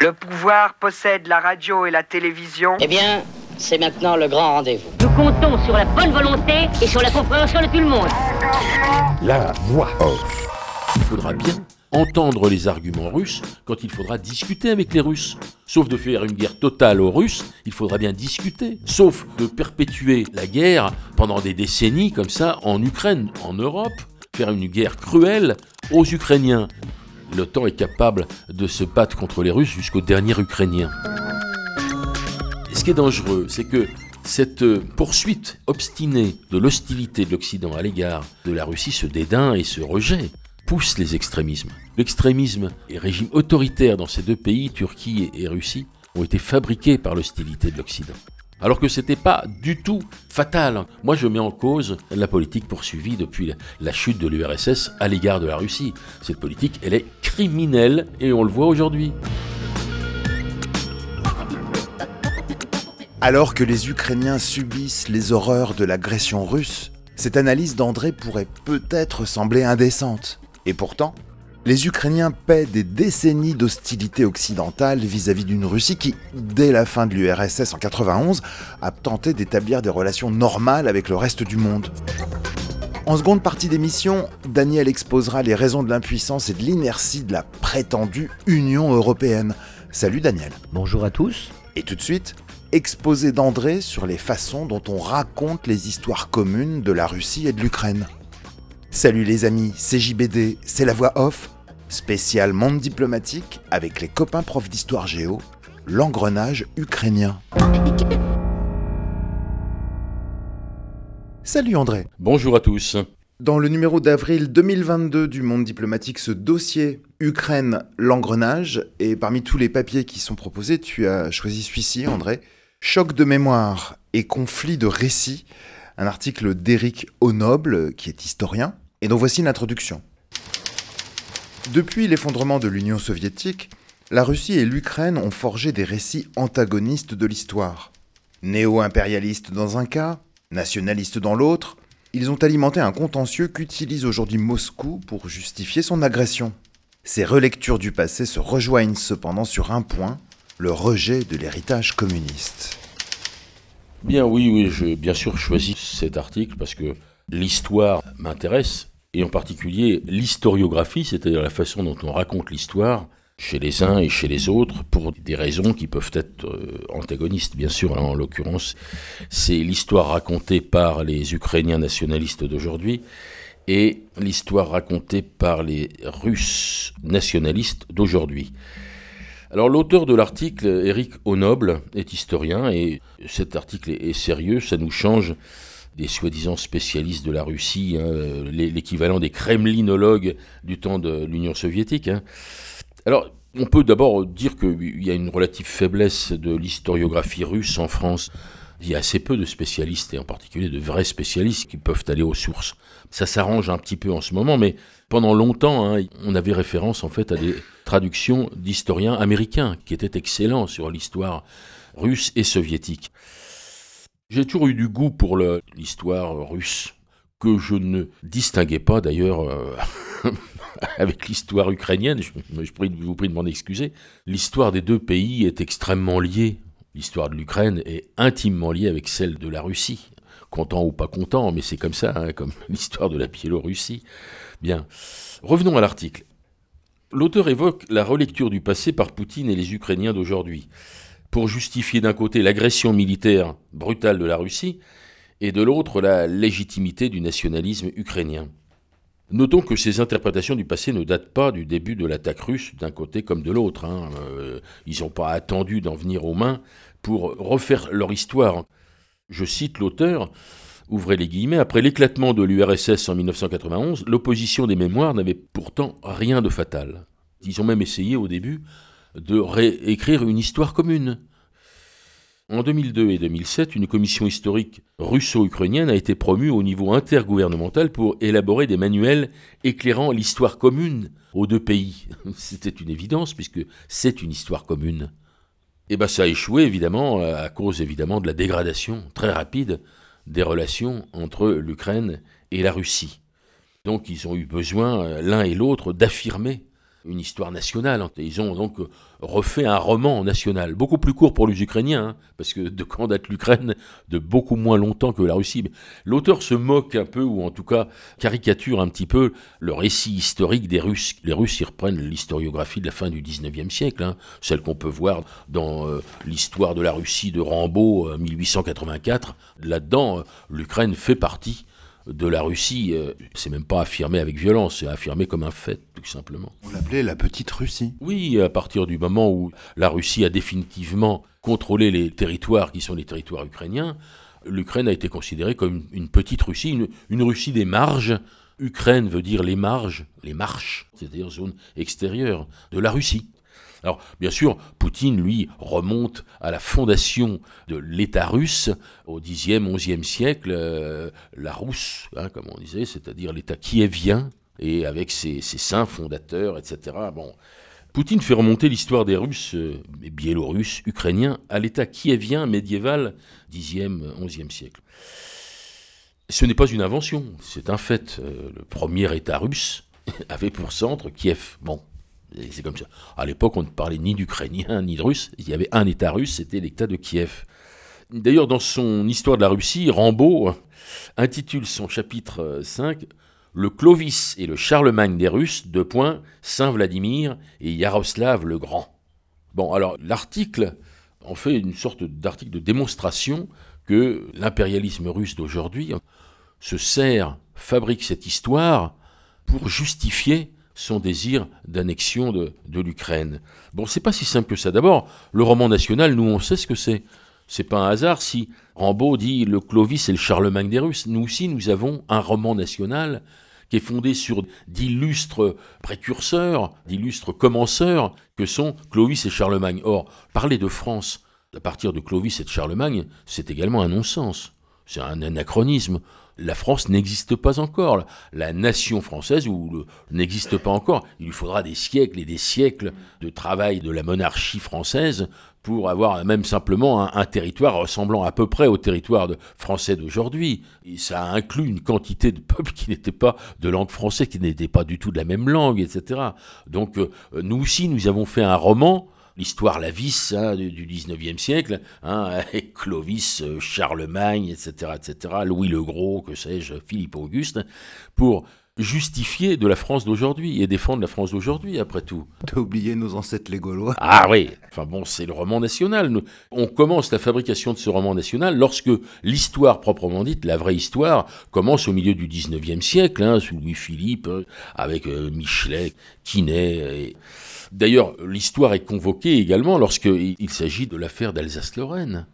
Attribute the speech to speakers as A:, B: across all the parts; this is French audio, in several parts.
A: Le pouvoir possède la radio et la télévision.
B: Eh bien, c'est maintenant le grand rendez-vous.
C: Nous comptons sur la bonne volonté et sur la compréhension de tout le monde.
D: La voix
E: Il faudra bien entendre les arguments russes quand il faudra discuter avec les Russes. Sauf de faire une guerre totale aux Russes, il faudra bien discuter. Sauf de perpétuer la guerre pendant des décennies comme ça en Ukraine, en Europe, faire une guerre cruelle aux Ukrainiens. L'OTAN est capable de se battre contre les Russes jusqu'au dernier Ukrainien. Ce qui est dangereux, c'est que cette poursuite obstinée de l'hostilité de l'Occident à l'égard de la Russie, ce dédain et ce rejet, pousse les extrémismes. L'extrémisme et régime autoritaire dans ces deux pays, Turquie et Russie, ont été fabriqués par l'hostilité de l'Occident. Alors que c'était pas du tout fatal. Moi, je mets en cause la politique poursuivie depuis la chute de l'URSS à l'égard de la Russie. Cette politique, elle est criminelle et on le voit aujourd'hui.
F: Alors que les Ukrainiens subissent les horreurs de l'agression russe, cette analyse d'André pourrait peut-être sembler indécente. Et pourtant, les Ukrainiens paient des décennies d'hostilité occidentale vis-à-vis d'une Russie qui, dès la fin de l'URSS en 91, a tenté d'établir des relations normales avec le reste du monde. En seconde partie d'émission, Daniel exposera les raisons de l'impuissance et de l'inertie de la prétendue Union européenne. Salut Daniel.
D: Bonjour à tous.
F: Et tout de suite, exposé d'André sur les façons dont on raconte les histoires communes de la Russie et de l'Ukraine. Salut les amis, c'est JBD, c'est la voix off, spécial monde diplomatique avec les copains profs d'histoire géo, l'engrenage ukrainien. Salut André.
E: Bonjour à tous.
F: Dans le numéro d'avril 2022 du Monde diplomatique, ce dossier Ukraine, l'engrenage, et parmi tous les papiers qui sont proposés, tu as choisi celui-ci, André. Choc de mémoire et conflit de récits, un article d'Éric Honoble, qui est historien, et dont voici l'introduction. Depuis l'effondrement de l'Union soviétique, la Russie et l'Ukraine ont forgé des récits antagonistes de l'histoire. Néo-impérialistes dans un cas, nationalistes dans l'autre, ils ont alimenté un contentieux qu'utilise aujourd'hui Moscou pour justifier son agression. Ces relectures du passé se rejoignent cependant sur un point, le rejet de l'héritage communiste.
E: Bien oui, oui, j'ai bien sûr choisi cet article parce que l'histoire m'intéresse, et en particulier l'historiographie, c'est-à-dire la façon dont on raconte l'histoire chez les uns et chez les autres, pour des raisons qui peuvent être euh, antagonistes, bien sûr. en l'occurrence, c'est l'histoire racontée par les Ukrainiens nationalistes d'aujourd'hui et l'histoire racontée par les Russes nationalistes d'aujourd'hui. Alors l'auteur de l'article, Eric Honoble, est historien et cet article est sérieux, ça nous change des soi-disant spécialistes de la Russie, hein, l'équivalent des kremlinologues du temps de l'Union soviétique. Hein. Alors, on peut d'abord dire qu'il y a une relative faiblesse de l'historiographie russe en France. Il y a assez peu de spécialistes, et en particulier de vrais spécialistes, qui peuvent aller aux sources. Ça s'arrange un petit peu en ce moment, mais pendant longtemps, hein, on avait référence en fait à des traductions d'historiens américains qui étaient excellents sur l'histoire russe et soviétique. J'ai toujours eu du goût pour l'histoire russe, que je ne distinguais pas d'ailleurs euh, avec l'histoire ukrainienne. Je, je vous prie de m'en excuser. L'histoire des deux pays est extrêmement liée. L'histoire de l'Ukraine est intimement liée avec celle de la Russie. Content ou pas content, mais c'est comme ça, hein, comme l'histoire de la Biélorussie. Bien. Revenons à l'article. L'auteur évoque la relecture du passé par Poutine et les Ukrainiens d'aujourd'hui pour justifier d'un côté l'agression militaire brutale de la Russie et de l'autre la légitimité du nationalisme ukrainien. Notons que ces interprétations du passé ne datent pas du début de l'attaque russe d'un côté comme de l'autre. Hein. Euh, ils n'ont pas attendu d'en venir aux mains pour refaire leur histoire. Je cite l'auteur, ouvrez les guillemets, après l'éclatement de l'URSS en 1991, l'opposition des mémoires n'avait pourtant rien de fatal. Ils ont même essayé au début de réécrire une histoire commune. En 2002 et 2007, une commission historique russo-ukrainienne a été promue au niveau intergouvernemental pour élaborer des manuels éclairant l'histoire commune aux deux pays. C'était une évidence puisque c'est une histoire commune. Et eh bien ça a échoué évidemment à cause évidemment de la dégradation très rapide des relations entre l'Ukraine et la Russie. Donc ils ont eu besoin l'un et l'autre d'affirmer une histoire nationale. Ils ont donc refait un roman national, beaucoup plus court pour les Ukrainiens, hein, parce que de quand date l'Ukraine De beaucoup moins longtemps que la Russie. L'auteur se moque un peu, ou en tout cas caricature un petit peu le récit historique des Russes. Les Russes, ils reprennent l'historiographie de la fin du 19e siècle, hein, celle qu'on peut voir dans euh, l'histoire de la Russie de Rambo, 1884. Euh, Là-dedans, euh, l'Ukraine fait partie de la Russie, euh, c'est même pas affirmé avec violence, c'est affirmé comme un fait, tout simplement.
F: On l'appelait la petite Russie.
E: Oui, à partir du moment où la Russie a définitivement contrôlé les territoires qui sont les territoires ukrainiens, l'Ukraine a été considérée comme une petite Russie, une, une Russie des marges. Ukraine veut dire les marges, les marches, c'est-à-dire zone extérieure de la Russie. Alors, bien sûr, Poutine, lui, remonte à la fondation de l'État russe au Xe, XIe siècle, euh, la Rousse, hein, comme on disait, c'est-à-dire l'État kievien, et avec ses, saints fondateurs, etc. Bon. Poutine fait remonter l'histoire des Russes, euh, biélorusses, ukrainiens, à l'État kievien médiéval, Xe, XIe siècle. Ce n'est pas une invention, c'est un fait. Euh, le premier État russe avait pour centre Kiev. Bon, c'est comme ça. À l'époque, on ne parlait ni d'Ukrainien ni de Russe. Il y avait un État russe, c'était l'État de Kiev. D'ailleurs, dans son Histoire de la Russie, Rambaud intitule son chapitre 5 Le Clovis et le Charlemagne des Russes, deux points, Saint Vladimir et Yaroslav le Grand. Bon, alors l'article en fait une sorte d'article de démonstration que l'impérialisme russe d'aujourd'hui se sert, fabrique cette histoire pour justifier son désir d'annexion de, l'Ukraine. Bon, c'est pas si simple que ça. D'abord, le roman national, nous, on sait ce que c'est. C'est pas un hasard si Rambaud dit le Clovis et le Charlemagne des Russes. Nous aussi, nous avons un roman national qui est fondé sur d'illustres précurseurs, d'illustres commenceurs que sont Clovis et Charlemagne. Or, parler de France à partir de Clovis et de Charlemagne, c'est également un non-sens. C'est un anachronisme la France n'existe pas encore. La nation française n'existe pas encore. Il lui faudra des siècles et des siècles de travail de la monarchie française pour avoir même simplement un, territoire ressemblant à peu près au territoire français d'aujourd'hui. ça inclut une quantité de peuples qui n'étaient pas de langue française, qui n'étaient pas du tout de la même langue, etc. Donc euh, nous aussi, nous avons fait un roman l'histoire la vis hein, du, du 19e siècle, hein, avec Clovis, euh, Charlemagne, etc., etc., Louis le Gros, que sais-je, Philippe Auguste, pour justifier de la France d'aujourd'hui et défendre la France d'aujourd'hui, après tout.
F: T'as oublié nos ancêtres les Gaulois
E: Ah oui, enfin bon, c'est le roman national. On commence la fabrication de ce roman national lorsque l'histoire proprement dite, la vraie histoire, commence au milieu du 19e siècle, hein, sous Louis-Philippe, avec euh, Michelet, Quinet et... D'ailleurs, l'histoire est convoquée également lorsqu'il s'agit de l'affaire d'Alsace-Lorraine.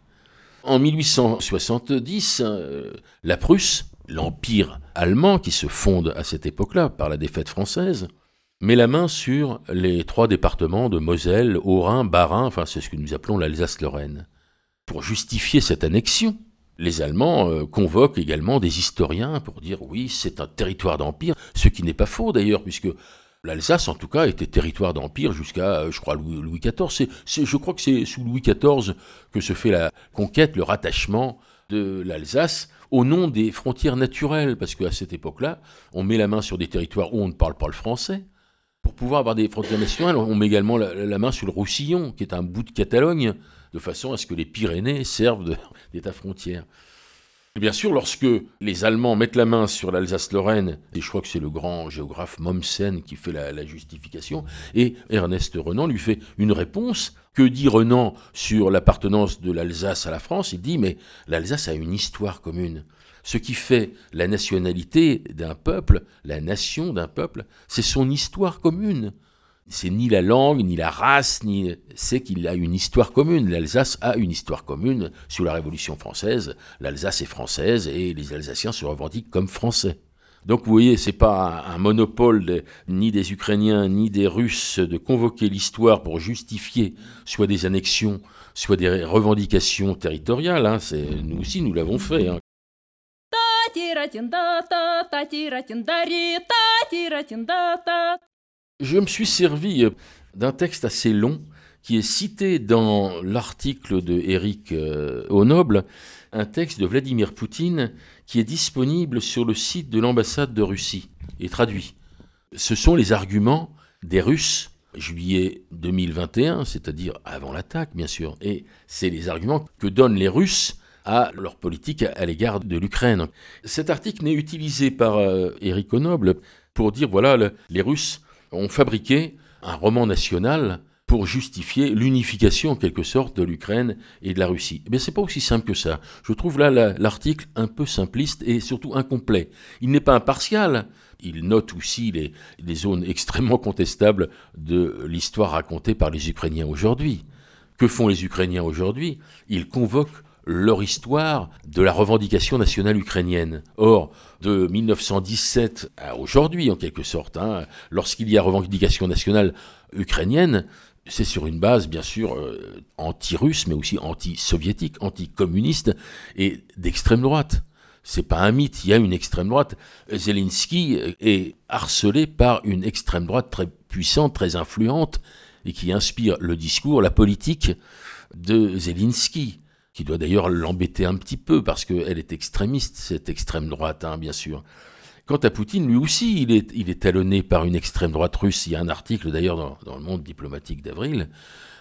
E: En 1870, euh, la Prusse, l'empire allemand qui se fonde à cette époque-là par la défaite française, met la main sur les trois départements de Moselle, Haut-Rhin, Bas-Rhin, enfin c'est ce que nous appelons l'Alsace-Lorraine. Pour justifier cette annexion, les Allemands euh, convoquent également des historiens pour dire oui, c'est un territoire d'empire, ce qui n'est pas faux d'ailleurs, puisque L'Alsace, en tout cas, était territoire d'empire jusqu'à, euh, je crois, Louis, XIV. je crois que c'est sous Louis XIV que se fait la conquête, le rattachement de l'Alsace au nom des frontières naturelles, parce qu'à cette époque-là, on met la main sur des territoires où on ne parle pas le français. Pour pouvoir avoir des frontières nationales, on met également la, main sur le Roussillon, qui est un bout de Catalogne, de façon à ce que les Pyrénées servent d'état frontière. Bien sûr, lorsque les Allemands mettent la main sur l'Alsace-Lorraine, et je crois que c'est le grand géographe Mommsen qui fait la, justification, et Ernest Renan lui fait une réponse. Que dit Renan sur l'appartenance de l'Alsace à la France? Il dit, mais l'Alsace a une histoire commune. Ce qui fait la nationalité d'un peuple, la nation d'un peuple, c'est son histoire commune c'est ni la langue, ni la race, ni c'est qu'il a une histoire commune. L'Alsace a une histoire commune sous la Révolution française. L'Alsace est française et les Alsaciens se revendiquent comme français. Donc vous voyez, c'est pas un monopole ni des Ukrainiens ni des Russes de convoquer l'histoire pour justifier soit des annexions, soit des revendications territoriales. Hein. nous aussi, nous l'avons fait. Hein. Je me suis servi euh, d'un texte assez long qui est cité dans l'article de Éric Honoble, euh, un texte de Vladimir Poutine qui est disponible sur le site de l'ambassade de Russie et traduit. Ce sont les arguments des Russes juillet 2021, c'est-à-dire avant l'attaque, bien sûr. Et c'est les arguments que donnent les Russes à leur politique à l'égard de l'Ukraine. Cet article n'est utilisé par euh, Onoble pour dire voilà, les Russes ont fabriqué un roman national pour justifier l'unification en quelque sorte de l'Ukraine et de la Russie. Mais c'est pas aussi simple que ça. Je trouve là l'article un peu simpliste et surtout incomplet. Il n'est pas impartial. Il note aussi les, les zones extrêmement contestables de l'histoire racontée par les Ukrainiens aujourd'hui. Que font les Ukrainiens aujourd'hui? Ils convoquent leur histoire de la revendication nationale ukrainienne. Or, de 1917 à aujourd'hui, en quelque sorte, hein, lorsqu'il y a revendication nationale ukrainienne, c'est sur une base, bien sûr, euh, anti-russe, mais aussi anti-soviétique, anti-communiste et d'extrême droite. C'est pas un mythe, il y a une extrême droite. Zelensky est harcelé par une extrême droite très puissante, très influente, et qui inspire le discours, la politique de Zelensky qui doit d'ailleurs l'embêter un petit peu, parce qu'elle est extrémiste, cette extrême droite, hein, bien sûr. Quant à Poutine, lui aussi, il est, il est talonné par une extrême droite russe. Il y a un article d'ailleurs dans, dans, le monde diplomatique d'avril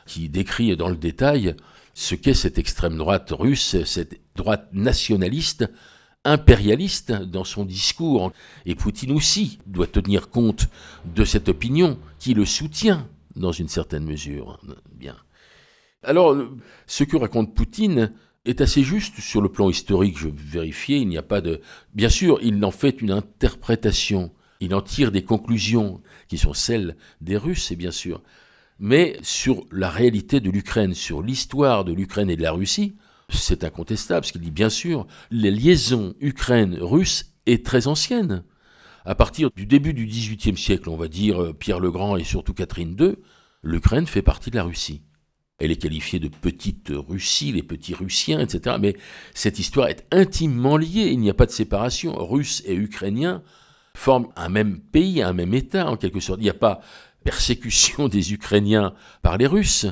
E: qui décrit dans le détail ce qu'est cette extrême droite russe, cette droite nationaliste, impérialiste dans son discours. Et Poutine aussi doit tenir compte de cette opinion qui le soutient dans une certaine mesure. Bien. Alors, ce que raconte Poutine est assez juste sur le plan historique, je vérifiais, il n'y a pas de... Bien sûr, il en fait une interprétation, il en tire des conclusions qui sont celles des Russes, et bien sûr. Mais sur la réalité de l'Ukraine, sur l'histoire de l'Ukraine et de la Russie, c'est incontestable, ce qu'il dit bien sûr, les liaisons Ukraine-Russe est très ancienne. À partir du début du XVIIIe siècle, on va dire euh, Pierre le Grand et surtout Catherine II, l'Ukraine fait partie de la Russie. Elle est qualifiée de petite Russie, les petits Russiens, etc. Mais cette histoire est intimement liée. Il n'y a pas de séparation. Russes et Ukrainiens forment un même pays, un même État, en quelque sorte. Il n'y a pas persécution des Ukrainiens par les Russes.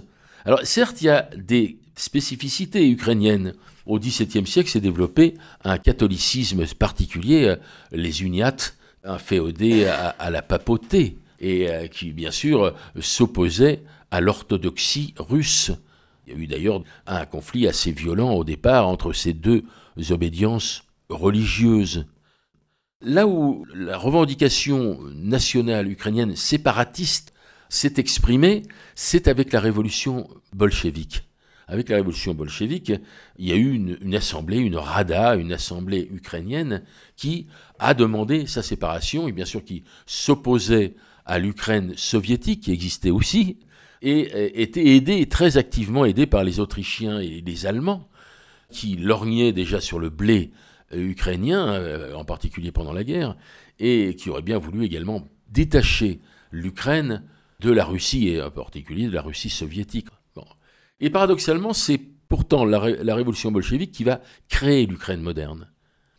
E: Alors certes, il y a des spécificités ukrainiennes. Au XVIIe siècle s'est développé un catholicisme particulier, les uniates, inféodés à, à la papauté, et euh, qui bien sûr s'opposaient à l'orthodoxie russe. Il y a eu d'ailleurs un conflit assez violent au départ entre ces deux obédiences religieuses. Là où la revendication nationale ukrainienne séparatiste s'est exprimée, c'est avec la révolution bolchevique. Avec la révolution bolchevique, il y a eu une, une, assemblée, une Rada, une assemblée ukrainienne, qui a demandé sa séparation, et bien sûr qui s'opposait à l'Ukraine soviétique, qui existait aussi, et euh, était aidé, très activement aidé par les Autrichiens et les Allemands, qui lorgnaient déjà sur le blé euh, ukrainien, euh, en particulier pendant la guerre, et qui auraient bien voulu également détacher l'Ukraine de la Russie, et en particulier de la Russie soviétique. Et paradoxalement, c'est pourtant la, la révolution bolchevique qui va créer l'Ukraine moderne.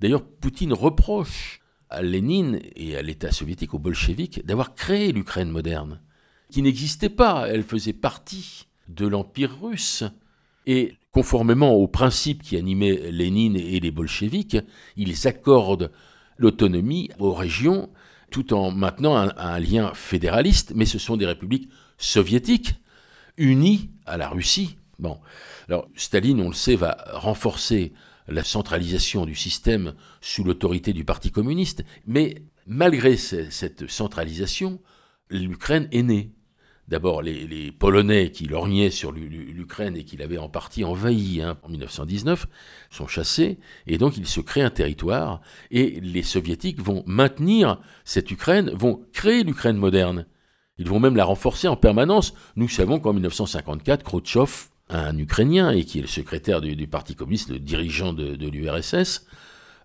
E: D'ailleurs, Poutine reproche à Lénine et à l'État soviétique, aux bolcheviques, d'avoir créé l'Ukraine moderne qui n'existait pas, elle faisait partie de l'Empire russe. Et conformément aux principes qui animaient Lénine et les bolcheviks, ils accordent l'autonomie aux régions tout en maintenant un, lien fédéraliste, mais ce sont des républiques soviétiques unies à la Russie. Bon, alors Staline, on le sait, va renforcer la centralisation du système sous l'autorité du Parti communiste, mais malgré cette centralisation, l'Ukraine est née. D'abord, les, Polonais qui lorgnaient sur l'Ukraine et qui l'avaient en partie envahi hein, en 1919 sont chassés, et donc il se crée un territoire, et les Soviétiques vont maintenir cette Ukraine, vont créer l'Ukraine moderne. Ils vont même la renforcer en permanence. Nous savons qu'en 1954, Khrouchtchev, un Ukrainien, et qui est le secrétaire du, Parti communiste, le dirigeant de, l'URSS,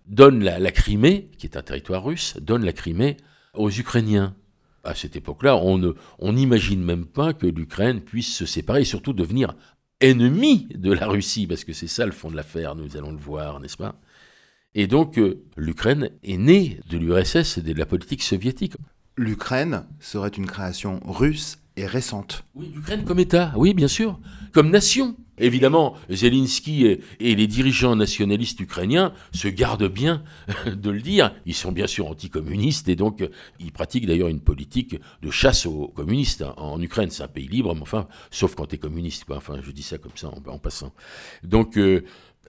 E: donne la Crimée, qui est un territoire russe, donne la Crimée aux Ukrainiens à cette époque-là, on n'imagine même pas que l'Ukraine puisse se séparer et surtout devenir ennemi de la Russie, parce que c'est ça le fond de l'affaire, nous allons le voir, n'est-ce pas? Et donc, euh, l'Ukraine est née de l'URSS et de la politique soviétique.
F: L'Ukraine serait une création russe récente.
E: Oui, l'Ukraine comme État, oui, bien sûr, comme nation. Évidemment, Zelensky et, les dirigeants nationalistes ukrainiens se gardent bien de le dire. Ils sont bien sûr anticommunistes et donc euh, ils pratiquent d'ailleurs une politique de chasse aux communistes. hein. En Ukraine, c'est un pays libre, mais enfin, sauf quand tu es communiste. Enfin, je dis ça comme ça en, passant. Donc, euh,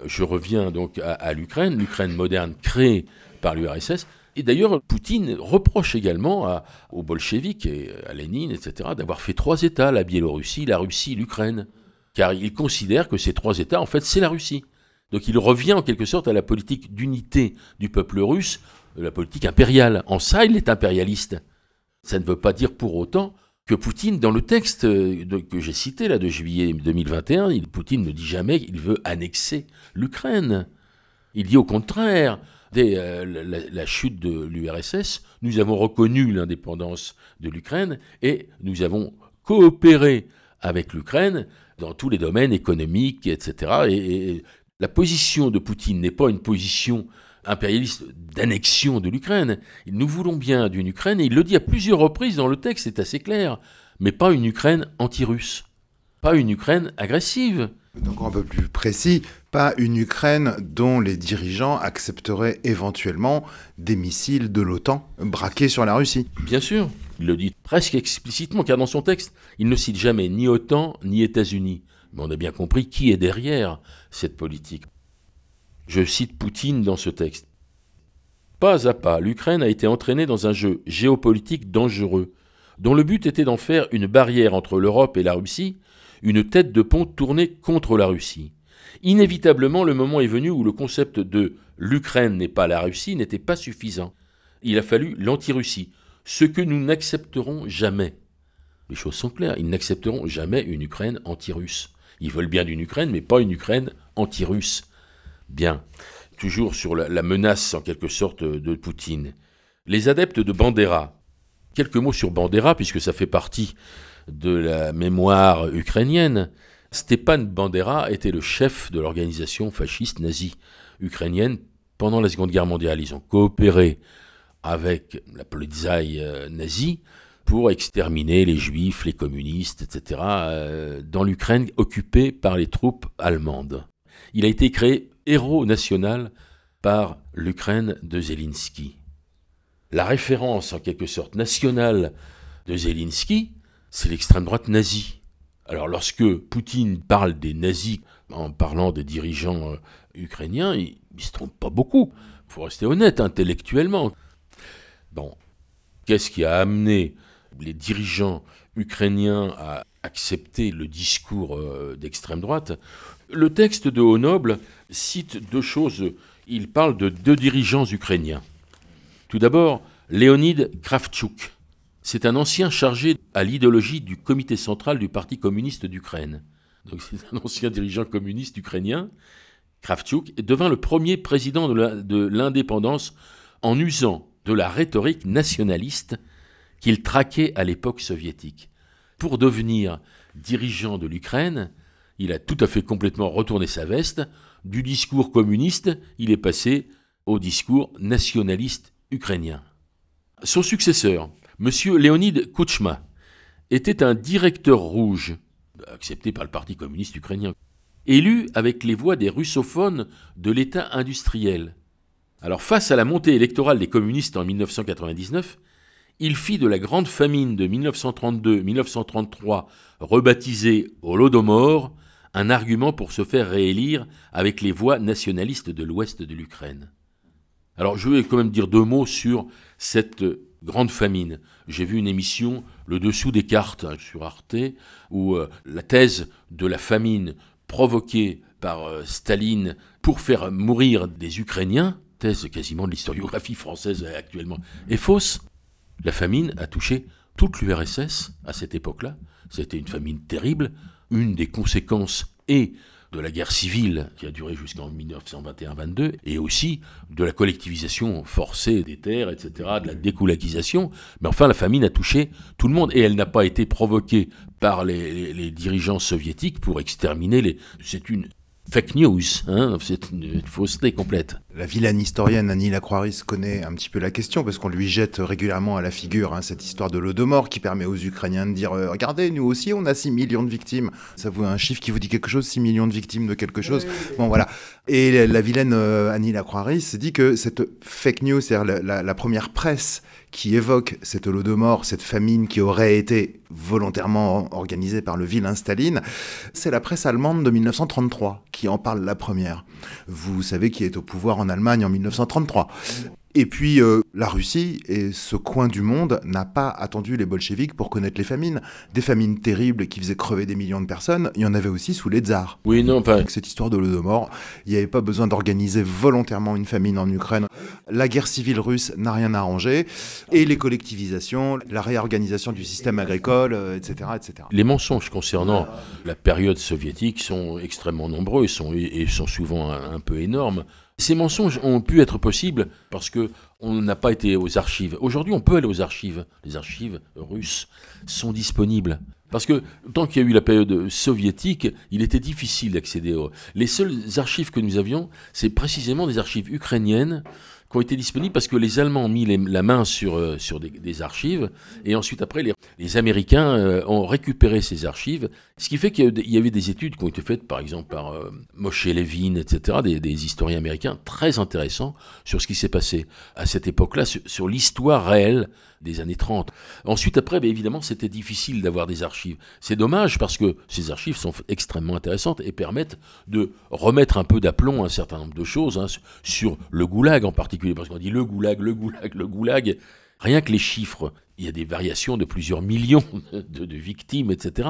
E: je reviens donc à l'Ukraine, l'Ukraine moderne créée par l'URSS. Et d'ailleurs, Poutine reproche également aux bolcheviks et à Lénine, etc., d'avoir fait trois États, la Biélorussie, la Russie, l'Ukraine. Car il considère que ces trois États, en fait, c'est la Russie. Donc il revient en quelque sorte à la politique d'unité du peuple russe, la politique impériale. En ça, il est impérialiste. Ça ne veut pas dire pour autant que Poutine, dans le texte euh, que j'ai cité là de juillet 2021, il- Poutine ne dit jamais qu'il veut annexer l'Ukraine. Il dit au contraire, dès euh, la, chute de l'URSS, nous avons reconnu l'indépendance de l'Ukraine et nous avons coopéré avec l'Ukraine dans tous les domaines économiques, etc. Et, et la position de Poutine n'est pas une position impérialiste d'annexion de l'Ukraine. Nous voulons bien d'une Ukraine, et il le dit à plusieurs reprises dans le texte, c'est assez clair, mais pas une Ukraine anti-russe, pas une Ukraine agressive.
F: Donc un peu plus précis, pas une Ukraine dont les dirigeants accepteraient éventuellement des missiles de l'OTAN braqués sur la Russie.
E: Bien sûr, il le dit presque explicitement, car dans son texte, il ne cite jamais ni OTAN ni États-Unis. Mais on a bien compris qui est derrière cette politique. Je cite Poutine dans ce texte. Pas à pas, l'Ukraine a été entraînée dans un jeu géopolitique dangereux, dont le but était d'en faire une barrière entre l'Europe et la Russie, une tête de pont tournée contre la Russie. Inévitablement, le moment est venu où le concept de l'Ukraine n'est pas la Russie n'était pas suffisant. Il a fallu l'anti-Russie, ce que nous n'accepterons jamais. Les choses sont claires, ils n'accepteront jamais une Ukraine anti-russe. Ils veulent bien d'une Ukraine, mais pas une Ukraine anti-russe. Bien. Toujours sur la, la menace, en quelque sorte, de Poutine. Les adeptes de Bandera. Quelques mots sur Bandera, puisque ça fait partie de la mémoire ukrainienne. Stepan Bandera était le chef de l'organisation fasciste nazie ukrainienne pendant la Seconde Guerre mondiale. Ils ont coopéré avec la polizaï euh, nazie pour exterminer les juifs, les communistes, etc., euh, dans l'Ukraine occupée par les troupes allemandes. Il a été créé héros national par l'Ukraine de Zelensky. La référence en quelque sorte nationale de Zelensky, c'est l'extrême droite nazie. Alors lorsque Poutine parle des nazis en parlant des dirigeants euh, ukrainiens, il ne se trompe pas beaucoup. Il faut rester honnête intellectuellement. Bon, qu'est-ce qui a amené les dirigeants ukrainiens à accepter le discours euh, d'extrême droite? Le texte de Haut-Noble cite deux choses. Il parle de deux dirigeants ukrainiens. Tout d'abord, Léonid Kravchuk. C'est un ancien chargé à l'idéologie du comité central du Parti communiste d'Ukraine. C'est un ancien dirigeant communiste ukrainien. Kravchuk devint le premier président de l'indépendance en usant de la rhétorique nationaliste qu'il traquait à l'époque soviétique. Pour devenir dirigeant de l'Ukraine, il a tout à fait complètement retourné sa veste. Du discours communiste, il est passé au discours nationaliste ukrainien. Son successeur, M. Leonid Kuchma, était un directeur rouge, accepté par le Parti communiste ukrainien, élu avec les voix des russophones de l'État industriel. Alors face à la montée électorale des communistes en 1999, il fit de la grande famine de 1932-1933, rebaptisée Holodomor, un argument pour se faire réélire avec les voix nationalistes de l'ouest de l'Ukraine. Alors je vais quand même dire deux mots sur cette grande famine. J'ai vu une émission, Le dessous des cartes, hein, sur Arte, où euh, la thèse de la famine provoquée par euh, Staline pour faire mourir des Ukrainiens, thèse quasiment de l'historiographie française actuellement, est fausse. La famine a touché toute l'URSS à cette époque-là. C'était une famine terrible. Une des conséquences est de la guerre civile qui a duré jusqu'en 1921-22 et aussi de la collectivisation forcée des terres, etc., de la découlakisation. Mais enfin, la famine a touché tout le monde et elle n'a pas été provoquée par les dirigeants soviétiques pour exterminer les. C'est une fake news, hein, c'est une fausseté complète.
F: La vilaine historienne Annie Lacroix-Ris connaît un petit peu la question parce qu'on lui jette régulièrement à la figure hein, cette histoire de l'Odomor qui permet aux Ukrainiens de dire euh, Regardez, nous aussi on a 6 millions de victimes. Ça vous un chiffre qui vous dit quelque chose 6 millions de victimes de quelque chose Bon voilà. Et la, vilaine euh, Annie Lacroix-Ris dit que cette fake news, c'est-à-dire la, la première presse qui évoque cet holodomor, cette famine qui aurait été volontairement organisée par le vilain Staline, c'est la presse allemande de 1933 qui en parle la première. Vous savez qui est au pouvoir en Allemagne en 1933. Et puis, euh, la Russie et ce coin du monde n'a pas attendu les bolcheviks pour connaître les famines. Des famines terribles qui faisaient crever des millions de personnes, il y en avait aussi sous les tsars.
E: Oui, non, enfin...
F: Avec cette histoire de l'Odomor, il n'y avait pas besoin d'organiser volontairement une famine en Ukraine. La guerre civile russe n'a rien arrangé. Et les collectivisations, la réorganisation du système agricole, etc., euh, etc.
E: Les mensonges concernant la période soviétique sont extrêmement nombreux et sont, et sont souvent un peu énormes. Ces mensonges ont pu être possibles parce que on n'a pas été aux archives. Aujourd'hui, on peut aller aux archives. Les archives russes sont disponibles. Parce que tant qu'il y a eu la période soviétique, il était difficile d'accéder aux... Les seules archives que nous avions, c'est précisément des archives ukrainiennes qui ont été disponibles parce que les Allemands ont mis la main sur, euh, des, archives et ensuite après les, les Américains euh, ont récupéré ces archives, ce qui fait qu'il y avait des études qui ont été faites par exemple par euh, Moshe Levin, etc., des, historiens américains très intéressants sur ce qui s'est passé à cette époque-là, sur, l'histoire réelle des années 30. Ensuite après, bien évidemment, c'était difficile d'avoir des archives. C'est dommage parce que ces archives sont extrêmement intéressantes et permettent de remettre un peu d'aplomb un certain nombre de choses hein, sur le goulag en particulier parce qu'on dit le goulag, le goulag, le goulag. Rien que les chiffres, il y a des variations de plusieurs millions de, victimes, etc.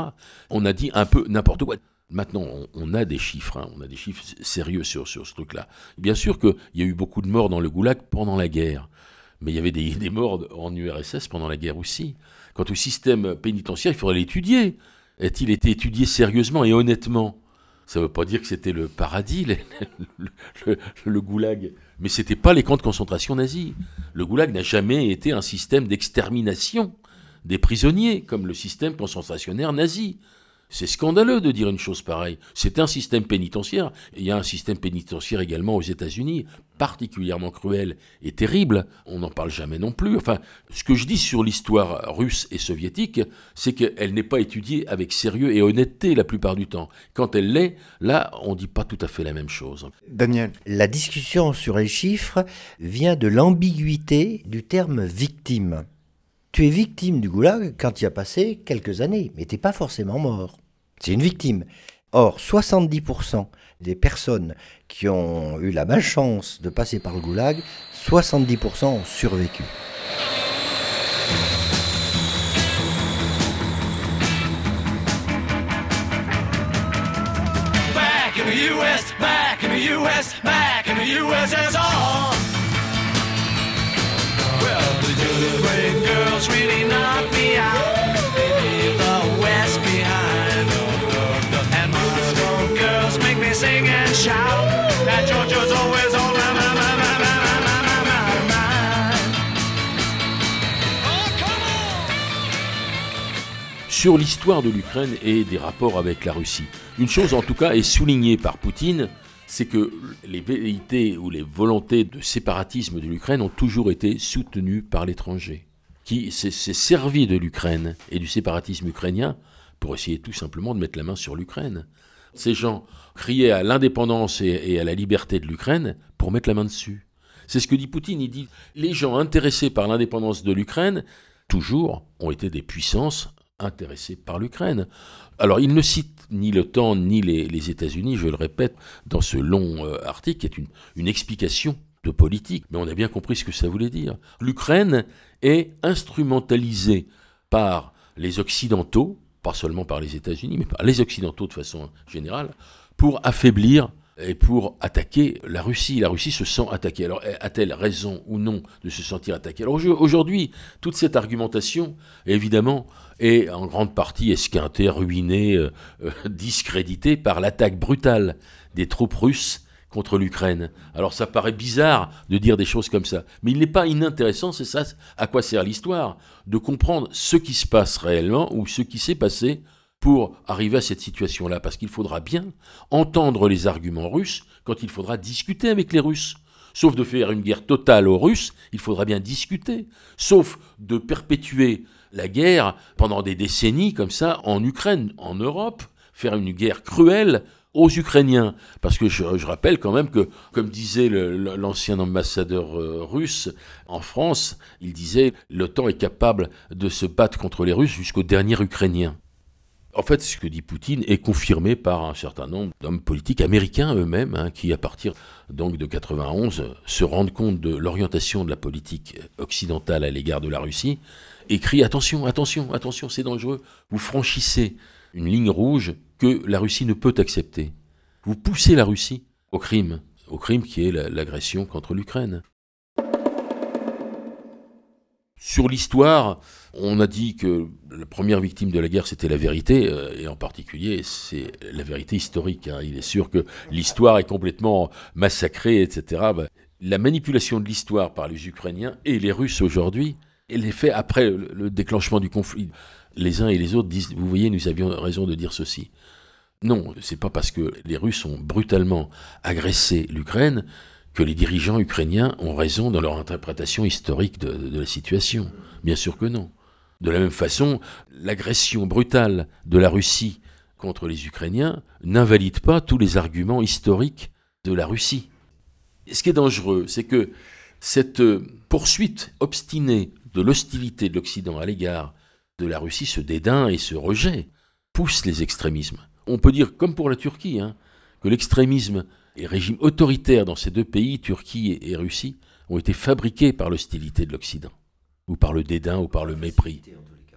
E: On a dit un peu n'importe quoi. Maintenant, on, a des chiffres, hein. on a des chiffres sérieux sur, sur ce truc-là. Bien sûr qu'il y a eu beaucoup de morts dans le goulag pendant la guerre, mais il y avait des, des morts en URSS pendant la guerre aussi. Quant au système pénitentiaire, il faudrait l'étudier. Est-il été étudié sérieusement et honnêtement? Ça ne veut pas dire que c'était le paradis, le, goulag. Mais ce n'était pas les camps de concentration nazis. Le goulag n'a jamais été un système d'extermination des prisonniers, comme le système concentrationnaire nazi. C'est scandaleux de dire une chose pareille. C'est un système pénitentiaire. il y a un système pénitentiaire également aux États-Unis, particulièrement cruel et terrible. On n'en parle jamais non plus. Enfin, ce que je dis sur l'histoire russe et soviétique, c'est qu'elle n'est pas étudiée avec sérieux et honnêteté la plupart du temps. Quand elle l'est, là, on ne dit pas tout à fait la même chose.
F: Daniel.
D: La discussion sur les chiffres vient de l'ambiguïté du terme victime. Tu es victime du goulag quand tu as passé quelques années, mais tu n'es pas forcément mort. C'est une victime. Or, 70% des personnes qui ont eu la malchance de passer par le goulag, 70% ont survécu. Back in the US, back in the US, back in the USSR.
E: Sur l'histoire de l'Ukraine et des rapports avec la Russie. Une chose en tout cas est soulignée par Poutine, c'est que les velléités ou les volontés de séparatisme de l'Ukraine ont toujours été soutenues par l'étranger, qui s'est servi de l'Ukraine et du séparatisme ukrainien pour essayer tout simplement de mettre la main sur l'Ukraine. Ces gens criaient à l'indépendance et, à la liberté de l'Ukraine pour mettre la main dessus. C'est ce que dit Poutine. Il dit les gens intéressés par l'indépendance de l'Ukraine, toujours, ont été des puissances intéressées par l'Ukraine. Alors, il ne cite ni l'OTAN ni les, États-Unis, je le répète, dans ce long euh, article, qui est une, une explication de politique, mais on a bien compris ce que ça voulait dire. L'Ukraine est instrumentalisée par les Occidentaux, pas seulement par les États-Unis, mais par les Occidentaux de façon générale, pour affaiblir et pour attaquer la Russie. La Russie se sent attaquée. Alors a-t-elle raison ou non de se sentir attaquée? Alors aujourd'hui, toute cette argumentation, évidemment, est en grande partie esquintée, ruinée, euh, euh, discréditée par l'attaque brutale des troupes russes contre l'Ukraine. Alors ça paraît bizarre de dire des choses comme ça, mais il n'est pas inintéressant, c'est ça à quoi sert l'histoire, de comprendre ce qui se passe réellement ou ce qui s'est passé pour arriver à cette situation-là, parce qu'il faudra bien entendre les arguments russes quand il faudra discuter avec les Russes. Sauf de faire une guerre totale aux Russes, il faudra bien discuter. Sauf de perpétuer la guerre pendant des décennies comme ça en Ukraine, en Europe, faire une guerre cruelle aux Ukrainiens. Parce que je, rappelle quand même que, comme disait l'ancien ambassadeur euh, russe en France, il disait l'OTAN est capable de se battre contre les Russes jusqu'au dernier Ukrainien. En fait, ce que dit Poutine est confirmé par un certain nombre d'hommes politiques américains eux-mêmes, hein, qui, à partir donc de 91, se rendent compte de l'orientation de la politique occidentale à l'égard de la Russie et crient attention, attention, attention, c'est dangereux. Vous franchissez une ligne rouge que la Russie ne peut accepter. Vous poussez la Russie au crime, au crime qui est l'agression contre l'Ukraine. Sur l'histoire, on a dit que la première victime de la guerre, c'était la vérité, euh, et en particulier, c'est la vérité historique. Hein. Il est sûr que l'histoire est complètement massacrée, etc. Bah, la manipulation de l'histoire par les Ukrainiens et les Russes aujourd'hui, elle est faite après le déclenchement du conflit. Les uns et les autres disent, vous voyez, nous avions raison de dire ceci. Non, c'est pas parce que les Russes ont brutalement agressé l'Ukraine que les dirigeants ukrainiens ont raison dans leur interprétation historique de, la situation. Bien sûr que non. De la même façon, l'agression brutale de la Russie contre les Ukrainiens n'invalide pas tous les arguments historiques de la Russie. ce qui est dangereux, c'est que cette poursuite obstinée de l'hostilité de l'Occident à l'égard de la Russie, ce dédain et ce rejet, pousse les extrémismes. On peut dire, comme pour la Turquie, hein, que l'extrémisme les régimes autoritaires dans ces deux pays, Turquie et, Russie, ont été fabriqués par l'hostilité de l'Occident, ou par le dédain, ou par le mépris.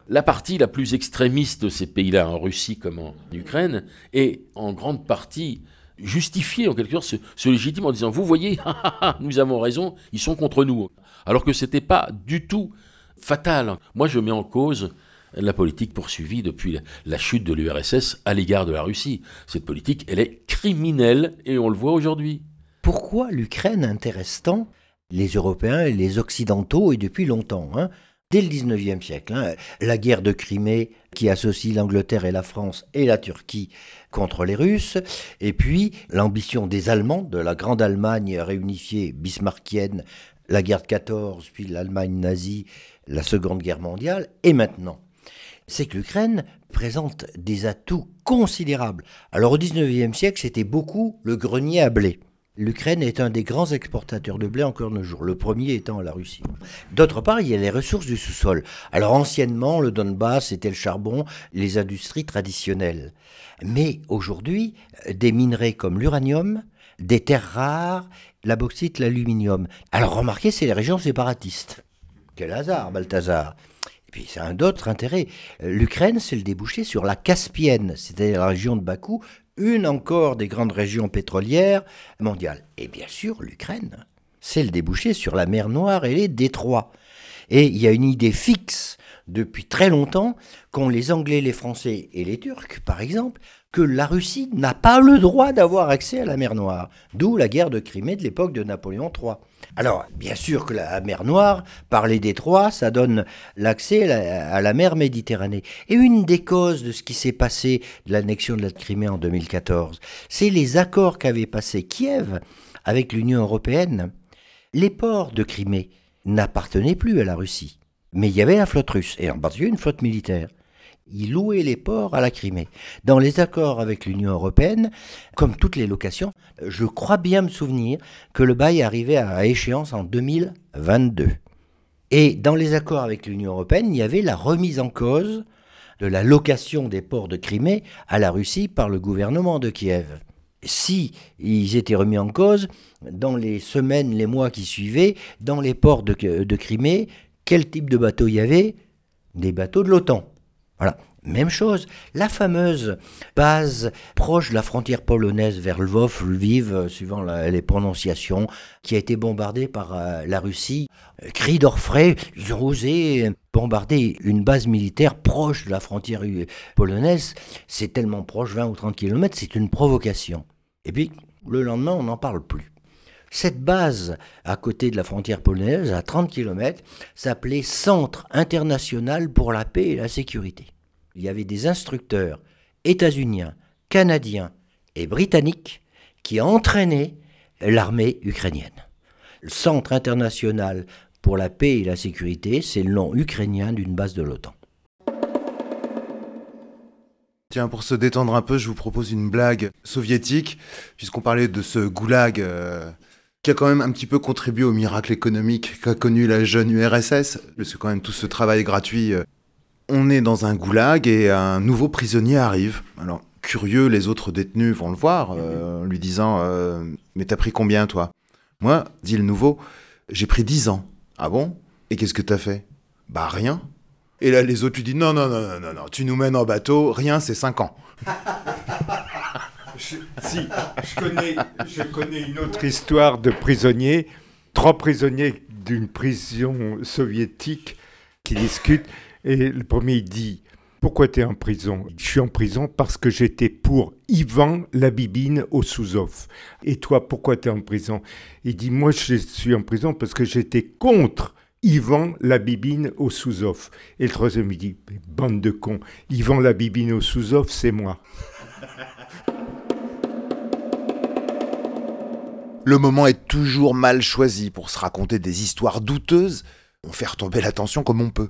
E: La partie la plus extrémiste de ces pays-là, en Russie comme en Ukraine, est en grande partie justifiée, en quelque sorte, se, se légitime en disant Vous voyez, nous avons raison, ils sont contre nous. Alors que ce n'était pas du tout fatal. Moi, je mets en cause la politique poursuivie depuis la chute de l'URSS à l'égard de la Russie. Cette politique, elle est criminelle et on le voit aujourd'hui.
D: Pourquoi l'Ukraine intéresse tant les Européens et les Occidentaux et depuis longtemps hein Dès le 19e siècle, hein, la guerre de Crimée qui associe l'Angleterre et la France et la Turquie contre les Russes, et puis l'ambition des Allemands, de la Grande Allemagne réunifiée bismarckienne, la guerre de 14, puis l'Allemagne nazie, la Seconde Guerre mondiale, et maintenant c'est que l'Ukraine présente des atouts considérables. Alors au XIXe siècle, c'était beaucoup le grenier à blé. L'Ukraine est un des grands exportateurs de blé encore nos jours, le premier étant la Russie. D'autre part, il y a les ressources du sous-sol. Alors anciennement, le Donbass c'était le charbon, les industries traditionnelles. Mais aujourd'hui, des minerais comme l'uranium, des terres rares, la bauxite, l'aluminium. Alors remarquez, c'est les régions séparatistes. Quel hasard, Balthazar puis c'est un autre intérêt. L'Ukraine, c'est le débouché sur la Caspienne, c'est-à-dire la région de Bakou, une encore des grandes régions pétrolières mondiales. Et bien sûr, l'Ukraine, c'est le débouché sur la mer Noire et les détroits. Et il y a une idée fixe depuis très longtemps qu'ont les Anglais, les Français et les Turcs, par exemple, que la Russie n'a pas le droit d'avoir accès à la mer Noire, d'où la guerre de Crimée de l'époque de Napoléon III. Alors, bien sûr que la mer Noire, par les détroits, ça donne l'accès à la mer Méditerranée. Et une des causes de ce qui s'est passé de l'annexion de la Crimée en 2014, c'est les accords qu'avait passé Kiev avec l'Union européenne. Les ports de Crimée n'appartenaient plus à la Russie, mais il y avait la flotte russe, et en particulier une flotte militaire il louait les ports à la Crimée. Dans les accords avec l'Union européenne, comme toutes les locations, je crois bien me souvenir que le bail arrivait à échéance en 2022. Et dans les accords avec l'Union européenne, il y avait la remise en cause de la location des ports de Crimée à la Russie par le gouvernement de Kiev. Si ils étaient remis en cause, dans les semaines, les mois qui suivaient, dans les ports de, de Crimée, quel type de bateaux il y avait Des bateaux de l'OTAN. Voilà. Même chose, la fameuse base proche de la frontière polonaise vers Lvov, Lviv, euh, suivant les prononciations, qui a été bombardée par euh, la Russie. Cri d'orfraie, ils ont osé bombarder une base militaire proche de la frontière polonaise. C'est tellement proche, 20 ou 30 km, c'est une provocation. Et puis, le lendemain, on n'en parle plus. Cette base, à côté de la frontière polonaise, à 30 km, s'appelait Centre international pour la paix et la sécurité il y avait des instructeurs états-uniens, canadiens et britanniques qui a entraîné l'armée ukrainienne. Le Centre international pour la paix et la sécurité, c'est le nom ukrainien d'une base de l'OTAN.
F: Tiens, pour se détendre un peu, je vous propose une blague soviétique, puisqu'on parlait de ce goulag euh, qui a quand même un petit peu contribué au miracle économique qu'a connu la jeune URSS. C'est quand même tout ce travail gratuit. euh. On est dans un goulag et un nouveau prisonnier arrive. Alors, curieux, les autres détenus vont le voir, euh, lui disant euh, Mais t'as pris combien, toi? Moi, dit le nouveau, j'ai pris 10 ans. Ah bon? Et qu'est-ce que t'as fait? Bah, rien. Et là, les autres lui disent Non, non, non, non, non, non, tu nous mènes en bateau, rien, c'est 5 ans.
G: Je- si, je connais, une autre histoire de prisonniers, trois prisonniers d'une prison soviétique qui discutent. Et le premier dit Pourquoi tu es en prison? Je suis en prison parce que j'étais pour Ivan Labibine au Souzov. Et toi, pourquoi tu es en prison? Il dit Moi, je suis en prison parce que j'étais contre Ivan Labibine au Souzov. Et le troisième, il dit Bande de cons, Ivan Labibine au Souzov, c'est moi.
F: Le moment est toujours mal choisi pour se raconter des histoires douteuses, on fait retomber l'attention comme on peut.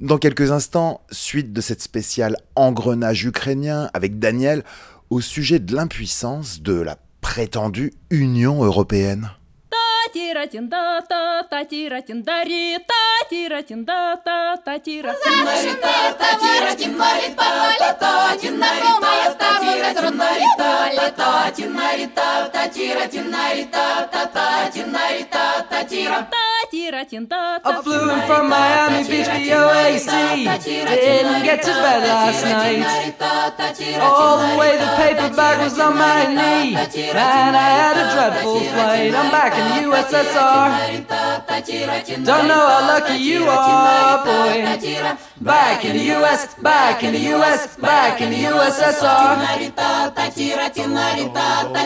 F: Dans quelques instants, suite de cette spéciale engrenage ukrainien avec Daniel au sujet de l'impuissance de la prétendue Union européenne.
H: татиратинда, та татиратиндари, татиратинда, та татиратиндари, та татиратиндари, та татиратиндари, та татиратиндари, та татиратиндари, та татиратиндари, та татиратиндари, та татиратиндари, та татиратиндари,
I: I flew in from Miami Beach, BOAC. Didn't get to bed last night. All the way the paperback was on my knee. Man, I had a dreadful flight. I'm back in the USSR. Don't know how lucky you are, boy. Back in the US, back in the US, back in the USSR.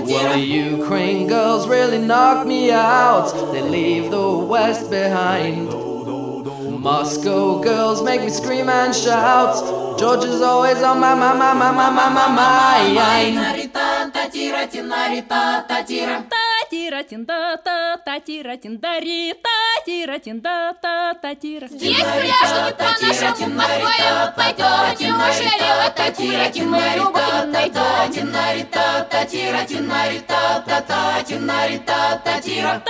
I: Well, the Ukraine girls really knock me out. They leave the West behind. Moscow girls make me scream and shout. Georgia's always on my, my, my, my, my, my, my mind.
H: Татира-тинда-та, татира-тиндари, татира-тинда-та, татира
J: Здесь пляшет по нашему Москве, пойдем, Тимошелева, татира-тинарю, найдем, татира-тинарита, татира-тинарита, татира-тинарита, татира.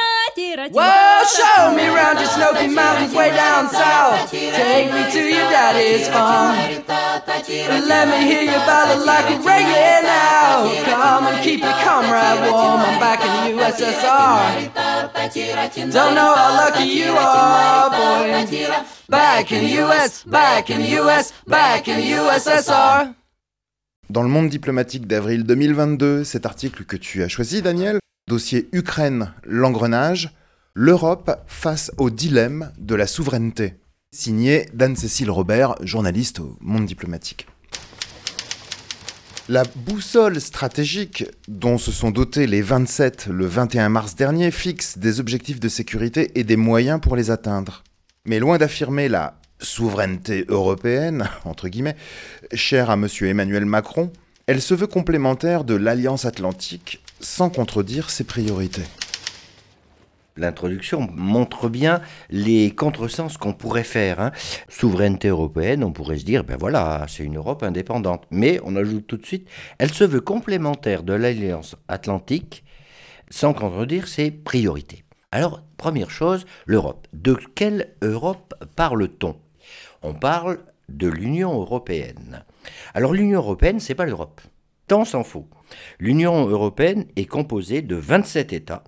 I: Well, show me around your Snowy Mountains way down south. Take me to your daddy's farm. Let me hear your ballad like a reggae now. Come and keep your comrade warm. I'm back in the USSR. Don't know how lucky you are, boy. Back in the US, back in the US, back in the USSR.
F: Dans le monde diplomatique d'avril 2022, cet article que tu as choisi, Daniel, dossier Ukraine, l'engrenage, l'Europe face au dilemme de la souveraineté, signé d'Anne-Cécile Robert, journaliste au monde diplomatique. La boussole stratégique dont se sont dotés les 27 le 21 mars dernier fixe des objectifs de sécurité et des moyens pour les atteindre. Mais loin d'affirmer la souveraineté européenne, entre guillemets, chère à M. Emmanuel Macron, elle se veut complémentaire de l'Alliance Atlantique sans contredire ses priorités.
D: L'introduction montre bien les contresens qu'on pourrait faire. hein. Souveraineté européenne, on pourrait se dire, ben voilà, c'est une Europe indépendante. Mais on ajoute tout de suite, elle se veut complémentaire de l'Alliance Atlantique, sans contredire ses priorités. Alors, première chose, l'Europe. De quelle Europe parle-t-on? On parle de l'Union européenne. Alors l'Union européenne, c'est pas l'Europe. S'en faut. L'Union européenne est composée de 27 États,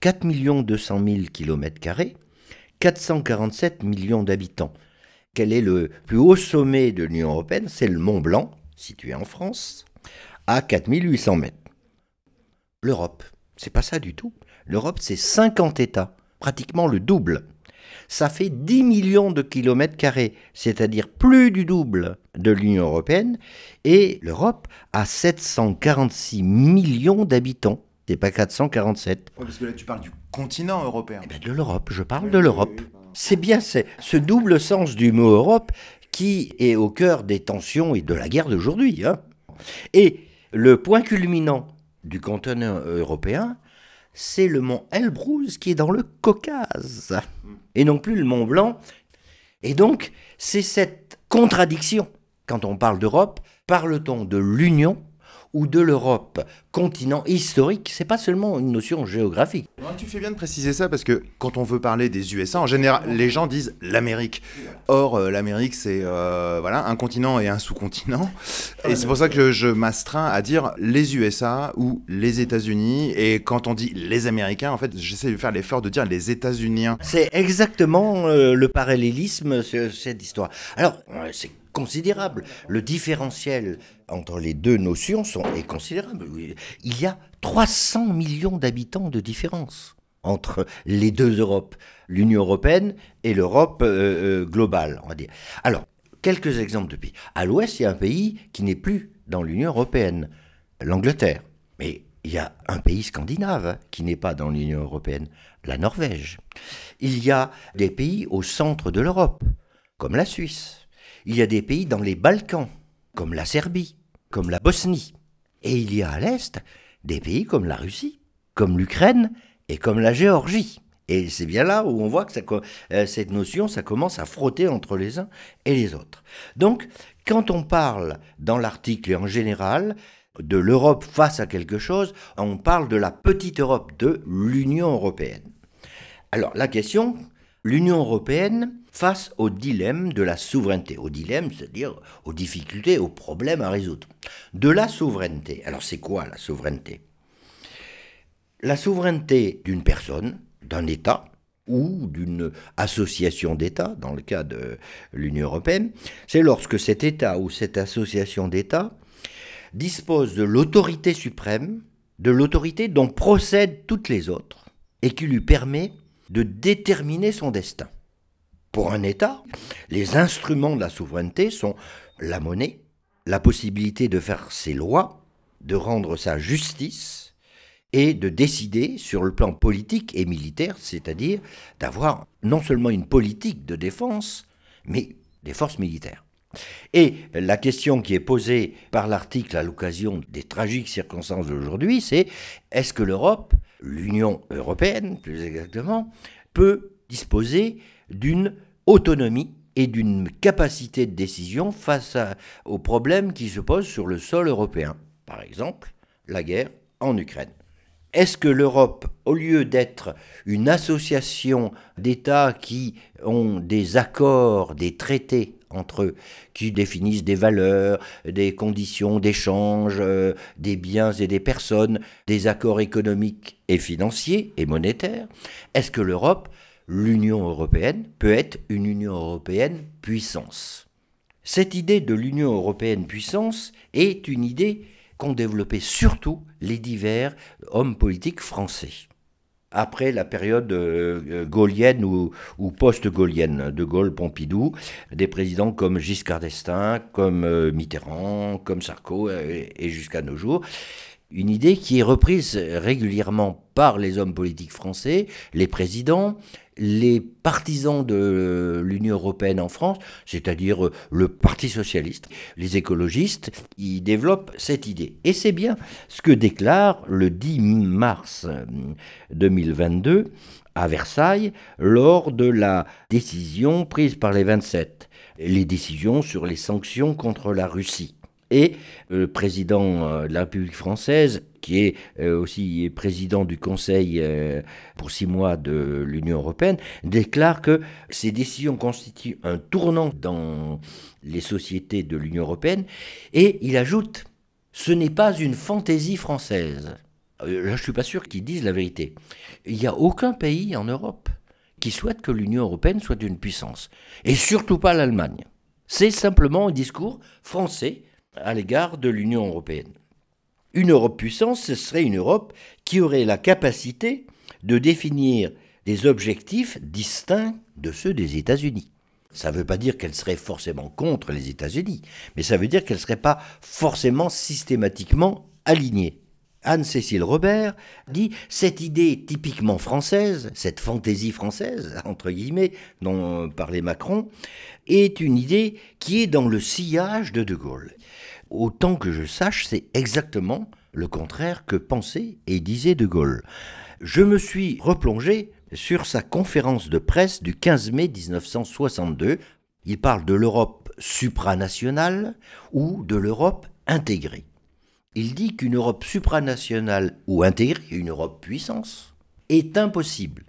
D: 4 200 000 km, 447 millions d'habitants. Quel est le plus haut sommet de l'Union européenne? C'est le Mont Blanc, situé en France, à 4800 mètres. L'Europe, c'est pas ça du tout. L'Europe, c'est 50 États, pratiquement le double. Ça fait 10 millions de kilomètres carrés, c'est-à-dire plus du double de l'Union européenne, et l'Europe a 746 millions d'habitants. C'est pas 447.
F: parce que là, tu parles du continent européen.
D: Eh ben, de l'Europe, je parle de l'Europe. C'est bien ce double sens du mot Europe qui est au cœur des tensions et de la guerre d'aujourd'hui. hein. Et le point culminant du continent européen, c'est le mont Elbrus qui est dans le Caucase, et non plus le mont Blanc. Et donc, c'est cette contradiction. Quand on parle d'Europe, parle-t-on de l'Union ou de l'Europe, continent historique, c'est pas seulement une notion géographique.
F: Non, tu fais bien de préciser ça parce que quand on veut parler des USA, en général, les gens disent l'Amérique. Or, euh, l'Amérique, c'est euh, voilà un continent et un sous-continent. Et c'est pour ça que je, je m'astreins à dire les USA ou les États-Unis. Et quand on dit les Américains, en fait, j'essaie de faire l'effort de dire les États-Uniens.
D: C'est exactement euh, le parallélisme, ce- cette histoire. Alors, c'est considérable. Le différentiel entre les deux notions sont, est Il y a 300 millions d'habitants de différence entre les deux Europes, l'Union européenne et l'Europe euh, euh, globale, on va dire. Alors, quelques exemples de pays. À l'ouest, il y a un pays qui n'est plus dans l'Union européenne, l'Angleterre. Mais il y a un pays scandinave hein, qui n'est pas dans l'Union européenne, la Norvège. Il y a des pays au centre de l'Europe, comme la Suisse. Il y a des pays dans les Balkans, comme la Serbie, comme la Bosnie. Et il y a à l'Est des pays comme la Russie, comme l'Ukraine et comme la Géorgie. Et c'est bien là où on voit que euh, cette notion, ça commence à frotter entre les uns et les autres. Donc, quand on parle dans l'article et en général de l'Europe face à quelque chose, on parle de la petite Europe, de l'Union européenne. Alors, la question, l'Union européenne face au dilemme de la souveraineté. Au dilemme, c'est-à-dire aux difficultés, aux problèmes à résoudre. De la souveraineté. Alors, c'est quoi la souveraineté? La souveraineté d'une personne, d'un État, ou d'une association d'États, dans le cas de l'Union européenne, c'est lorsque cet État ou cette association d'États dispose de l'autorité suprême, de l'autorité dont procèdent toutes les autres, et qui lui permet de déterminer son destin. Pour un État, les instruments de la souveraineté sont la monnaie, la possibilité de faire ses lois, de rendre sa justice et de décider sur le plan politique et militaire, c'est-à-dire d'avoir non seulement une politique de défense, mais des forces militaires. Et la question qui est posée par l'article à l'occasion des tragiques circonstances d'aujourd'hui, c'est est-ce que l'Europe, l'Union européenne plus exactement, peut disposer d'une autonomie et d'une capacité de décision face aux problèmes qui se posent sur le sol européen Par exemple, la guerre en Ukraine. Est-ce que l'Europe, au lieu d'être une association d'États qui ont des accords, des traités entre eux, qui définissent des valeurs, des conditions d'échange, euh, des biens et des personnes, des accords économiques et financiers et monétaires, est-ce que l'Europe, l'Union européenne, peut être une Union européenne puissance Cette idée de l'Union européenne puissance est une idée qu'ont développé surtout les divers hommes politiques français. Après la période euh, gaulienne ou, ou post-gaulienne, De Gaulle, Pompidou, des présidents comme Giscard d'Estaing, comme euh, Mitterrand, comme Sarko, euh, et jusqu'à nos jours, une idée qui est reprise régulièrement par les hommes politiques français, les présidents, les partisans de l'Union européenne en France, c'est-à-dire euh, le Parti socialiste, les écologistes, ils développent cette idée. Et c'est bien ce que déclare le 10 mars euh, 2022 à Versailles lors de la décision prise par les 27, les décisions sur les sanctions contre la Russie. Et le président euh, de la République française, qui est euh, aussi président du Conseil euh, pour six mois de l'Union européenne, déclare que ces décisions constituent un tournant dans les sociétés de l'Union européenne. Et il ajoute, ce n'est pas une fantaisie française. Euh, Là, je suis pas sûr qu'ils disent la vérité. Il n'y a aucun pays en Europe qui souhaite que l'Union européenne soit une puissance. Et surtout pas l'Allemagne. C'est simplement un discours français à l'égard de l'Union européenne. Une Europe puissance, ce serait une Europe qui aurait la capacité de définir des objectifs distincts de ceux des États-Unis. Ça ne veut pas dire qu'elle serait forcément contre les États-Unis, mais ça veut dire qu'elle ne serait pas forcément systématiquement alignée. Anne-Cécile Robert dit cette idée typiquement française, cette fantaisie française, entre guillemets, dont parlait Macron, est une idée qui est dans le sillage de De Gaulle. Autant que je sache, c'est exactement le contraire que pensait et disait De Gaulle. Je me suis replongé sur sa conférence de presse du 15 mai 1962. Il parle de l'Europe supranationale ou de l'Europe intégrée. Il dit qu'une Europe supranationale ou intégrée, une Europe puissance, est impossible.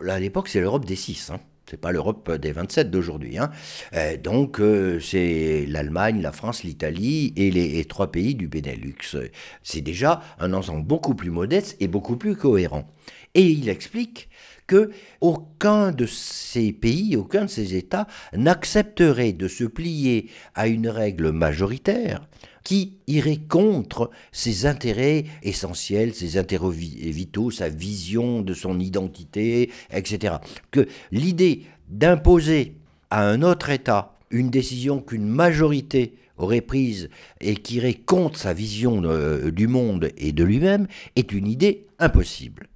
D: Là, à l'époque, c'est l'Europe des six. Hein. C'est pas l'Europe des 27 d'aujourd'hui. Hein. Euh, donc, euh, c'est l'Allemagne, la France, l'Italie et les trois pays du Benelux. C'est déjà un ensemble beaucoup plus modeste et beaucoup plus cohérent. Et il explique que aucun de ces pays, aucun de ces États n'accepterait de se plier à une règle majoritaire qui irait contre ses intérêts essentiels, ses intérêts vi- vitaux, sa vision de son identité, etc. Que l'idée d'imposer à un autre État une décision qu'une majorité aurait prise et qui irait contre sa vision euh, du monde et de lui-même est une idée impossible.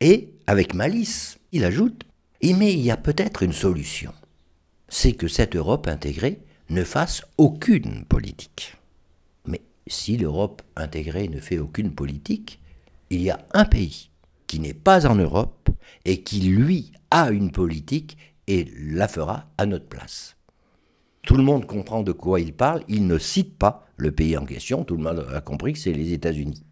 D: Et, avec malice, il ajoute, mais il y a peut-être une solution. C'est que cette Europe intégrée ne fasse aucune politique. Si l'Europe intégrée ne fait aucune politique, il y a un pays qui n'est pas en Europe et qui, lui, a une politique et la fera à notre place. Tout le monde comprend de quoi il parle, il ne cite pas le pays en question, tout le monde a compris que c'est les États-Unis.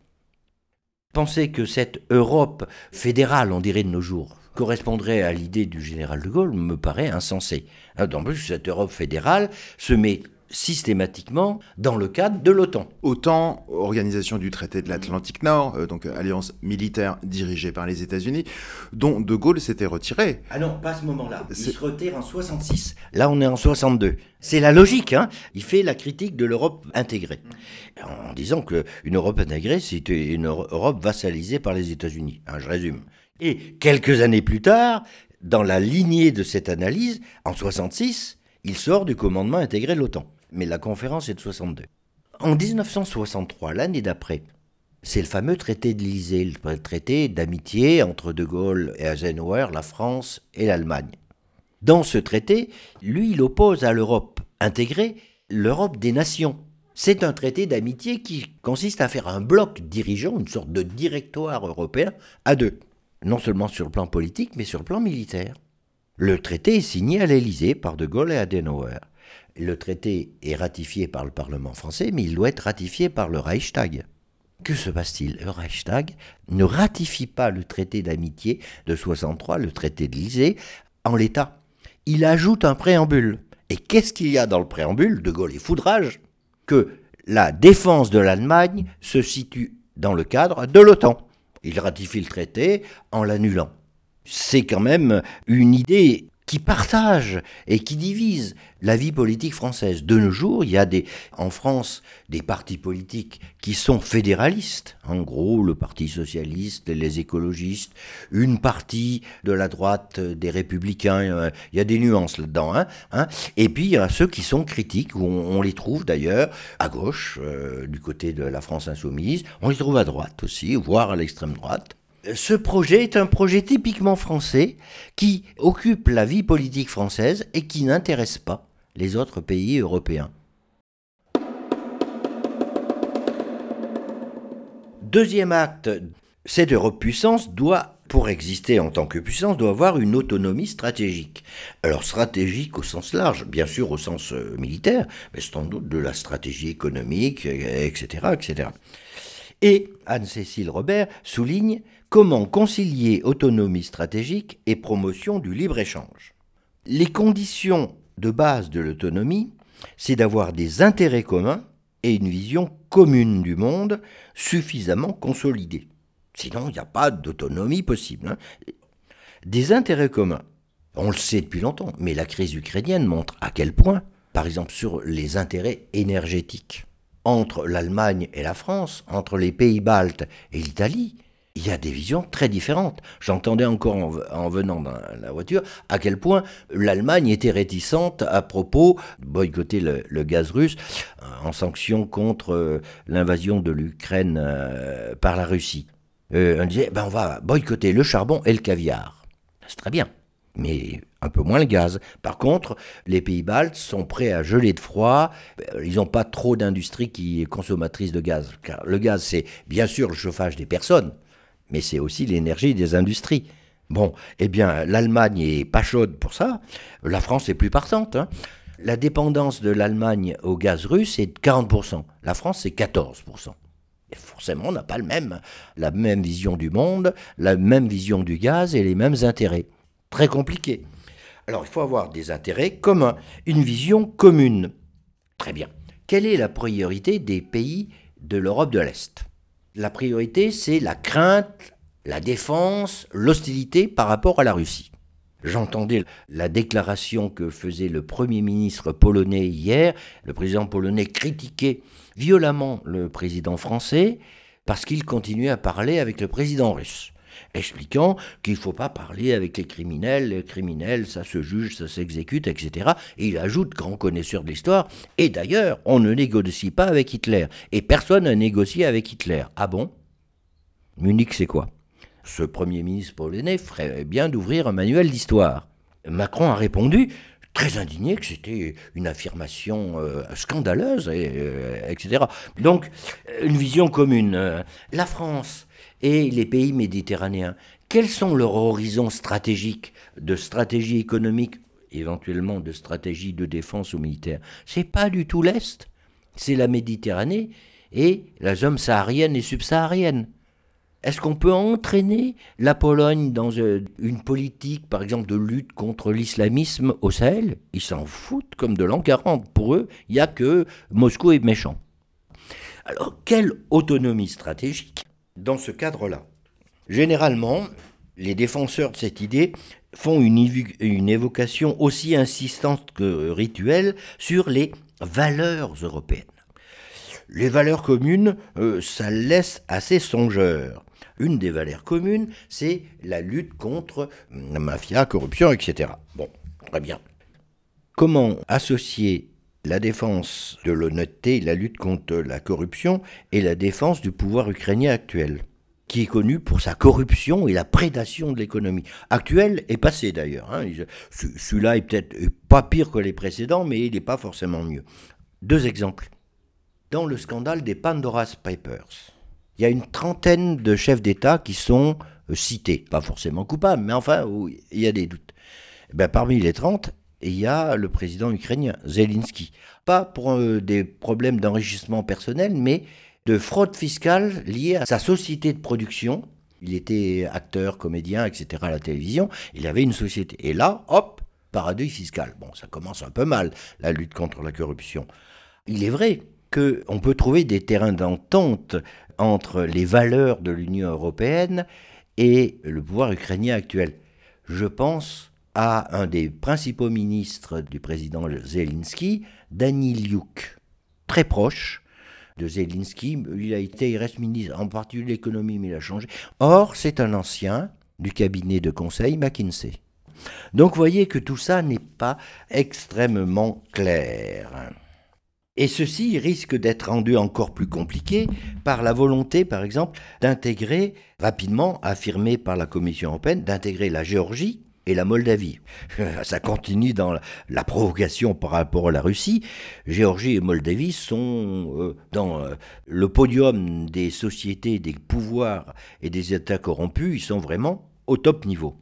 D: Penser que cette Europe fédérale, on dirait de nos jours, correspondrait à l'idée du général de Gaulle me paraît insensé. En plus, cette Europe fédérale se met systématiquement dans le cadre de l'OTAN.
F: OTAN, organisation du traité de l'Atlantique Nord, euh, donc euh, alliance militaire dirigée par les États-Unis, dont De Gaulle s'était retiré.
D: Ah non, pas à ce moment-là. Il se retire en 66. Là, on est en 62. C'est la logique, hein. Il fait la critique de l'Europe intégrée. En disant qu'une Europe intégrée, c'est une Europe vassalisée par les États-Unis. Hein, je résume. Et quelques années plus tard, dans la lignée de cette analyse, en 66, il sort du commandement intégré de l'OTAN. Mais la conférence est de 62. En 1963, l'année d'après, c'est le fameux traité de l'Élysée, le traité d'amitié entre De Gaulle et Eisenhower, la France et l'Allemagne. Dans ce traité, lui, il oppose à l'Europe intégrée l'Europe des nations. C'est un traité d'amitié qui consiste à faire un bloc dirigeant, une sorte de directoire européen, à deux. Non seulement sur le plan politique, mais sur le plan militaire. Le traité est signé à l'Élysée par De Gaulle et Adenauer. Le traité est ratifié par le Parlement français, mais il doit être ratifié par le Reichstag. Que se passe-t-il? Le Reichstag ne ratifie pas le traité d'amitié de 63, le traité de l'Élysée, en l'état. Il ajoute un préambule. Et qu'est-ce qu'il y a dans le préambule? De Gaulle et foudrage que la défense de l'Allemagne se situe dans le cadre de l'OTAN. Il ratifie le traité en l'annulant. C'est quand même une idée qui partage et qui divise la vie politique française. De nos jours, il y a des, en France des partis politiques qui sont fédéralistes. En gros, le Parti socialiste, les écologistes, une partie de la droite des républicains. euh, Il y a des nuances là-dedans. Hein, hein. Et puis, il y a ceux qui sont critiques, où on, on les trouve d'ailleurs à gauche, euh, du côté de la France insoumise. On les trouve à droite aussi, voire à l'extrême droite. Ce projet est un projet typiquement français qui occupe la vie politique française et qui n'intéresse pas les autres pays européens. Deuxième acte, cette Europe puissance doit, pour exister en tant que puissance, doit avoir une autonomie stratégique. Alors stratégique au sens large, bien sûr au sens euh, militaire, mais sans doute de la stratégie économique, etc., etc. Et Anne-Cécile Robert souligne comment concilier autonomie stratégique et promotion du libre-échange. Les conditions de base de l'autonomie, c'est d'avoir des intérêts communs et une vision commune du monde suffisamment consolidée. Sinon, il n'y a pas d'autonomie possible. hein. Des intérêts communs. On le sait depuis longtemps, mais la crise ukrainienne montre à quel point, par exemple sur les intérêts énergétiques, entre l'Allemagne et la France, entre les pays baltes et l'Italie, il y a des visions très différentes. J'entendais encore en, en venant dans la voiture à quel point l'Allemagne était réticente à propos de boycotter le, gaz russe euh, en sanction contre euh, l'invasion de l'Ukraine euh, par la Russie. On disait, ben on va boycotter le charbon et le caviar. C'est très bien. mais un peu moins le gaz. Par contre, les pays baltes sont prêts à geler de froid. Ils n'ont pas trop d'industrie qui est consommatrice de gaz. Le gaz, c'est bien sûr le chauffage des personnes, mais c'est aussi l'énergie des industries. Bon, eh bien, l'Allemagne est pas chaude pour ça. La France est plus partante. hein. La dépendance de l'Allemagne au gaz russe est de 40%. La France, c'est 14%. Et forcément, on n'a pas le même, la même vision du monde, la même vision du gaz et les mêmes intérêts. Très compliqué. Alors, il faut avoir des intérêts communs, une vision commune. Très bien. Quelle est la priorité des pays de l'Europe de l'Est? La priorité, c'est la crainte, la défense, l'hostilité par rapport à la Russie. J'entendais la déclaration que faisait le Premier ministre polonais hier. Le président polonais critiquait violemment le président français parce qu'il continuait à parler avec le président russe, expliquant qu'il ne faut pas parler avec les criminels, les criminels, ça se juge, ça s'exécute, etc. Et il ajoute, grand connaisseur de l'histoire, et d'ailleurs, on ne négocie pas avec Hitler, et personne n'a négocié avec Hitler. Ah bon? Munich, c'est quoi? Ce Premier ministre polonais ferait bien d'ouvrir un manuel d'histoire. Macron a répondu, très indigné, que c'était une affirmation euh, scandaleuse, et, euh, etc. Donc, une vision commune. Euh, La France et les pays méditerranéens, quels sont leurs horizons stratégiques, de stratégie économique, éventuellement de stratégie de défense ou militaire? C'est pas du tout l'Est, c'est la Méditerranée et la zone saharienne et subsaharienne. Est-ce qu'on peut entraîner la Pologne dans euh, une politique, par exemple, de lutte contre l'islamisme au Sahel? Ils s'en foutent comme de l'an 40. Pour eux, il n'y a que Moscou est méchant. Alors, quelle autonomie stratégique? Dans ce cadre-là Généralement, les défenseurs de cette idée font une, une évocation aussi insistante que rituelle sur les valeurs européennes. Les valeurs communes, euh, ça laisse assez songeur. Une des valeurs communes, c'est la lutte contre hum, la mafia, corruption, etc. Bon, très bien. Comment associer la défense de l'honnêteté, la lutte contre la corruption et la défense du pouvoir ukrainien actuel, qui est connu pour sa corruption et la prédation de l'économie actuelle et passée d'ailleurs. hein. Il- ce- Celui-là est peut-être pas pire que les précédents, mais il n'est pas forcément mieux. Deux exemples. Dans le scandale des Pandora's Papers, il y a une trentaine de chefs d'État qui sont euh, cités, pas forcément coupables, mais enfin, il y a des doutes. Eh ben, parmi les 30, il y a le président ukrainien, Zelensky. Pas pour euh, des problèmes d'enrichissement personnel, mais de fraude fiscale liée à sa société de production. Il était acteur, comédien, etc. à la télévision. Il avait une société. Et là, hop, paradis fiscal. Bon, ça commence un peu mal, la lutte contre la corruption. Il est vrai qu'on peut trouver des terrains d'entente entre les valeurs de l'Union européenne et le pouvoir ukrainien actuel. Je pense à un des principaux ministres du président Zelensky, Daniliuk, très proche de Zelensky. Il a été, il reste ministre, en particulier de l'économie, mais il a changé. Or, c'est un ancien du cabinet de conseil McKinsey. Donc, vous voyez que tout ça n'est pas extrêmement clair. Et ceci risque d'être rendu encore plus compliqué par la volonté, par exemple, d'intégrer, rapidement affirmée par la Commission européenne, d'intégrer la Géorgie et la Moldavie. Ça continue dans la, provocation par rapport à la Russie. Géorgie et Moldavie sont euh, dans euh, le podium des sociétés, des pouvoirs et des États corrompus. Ils sont vraiment au top niveau.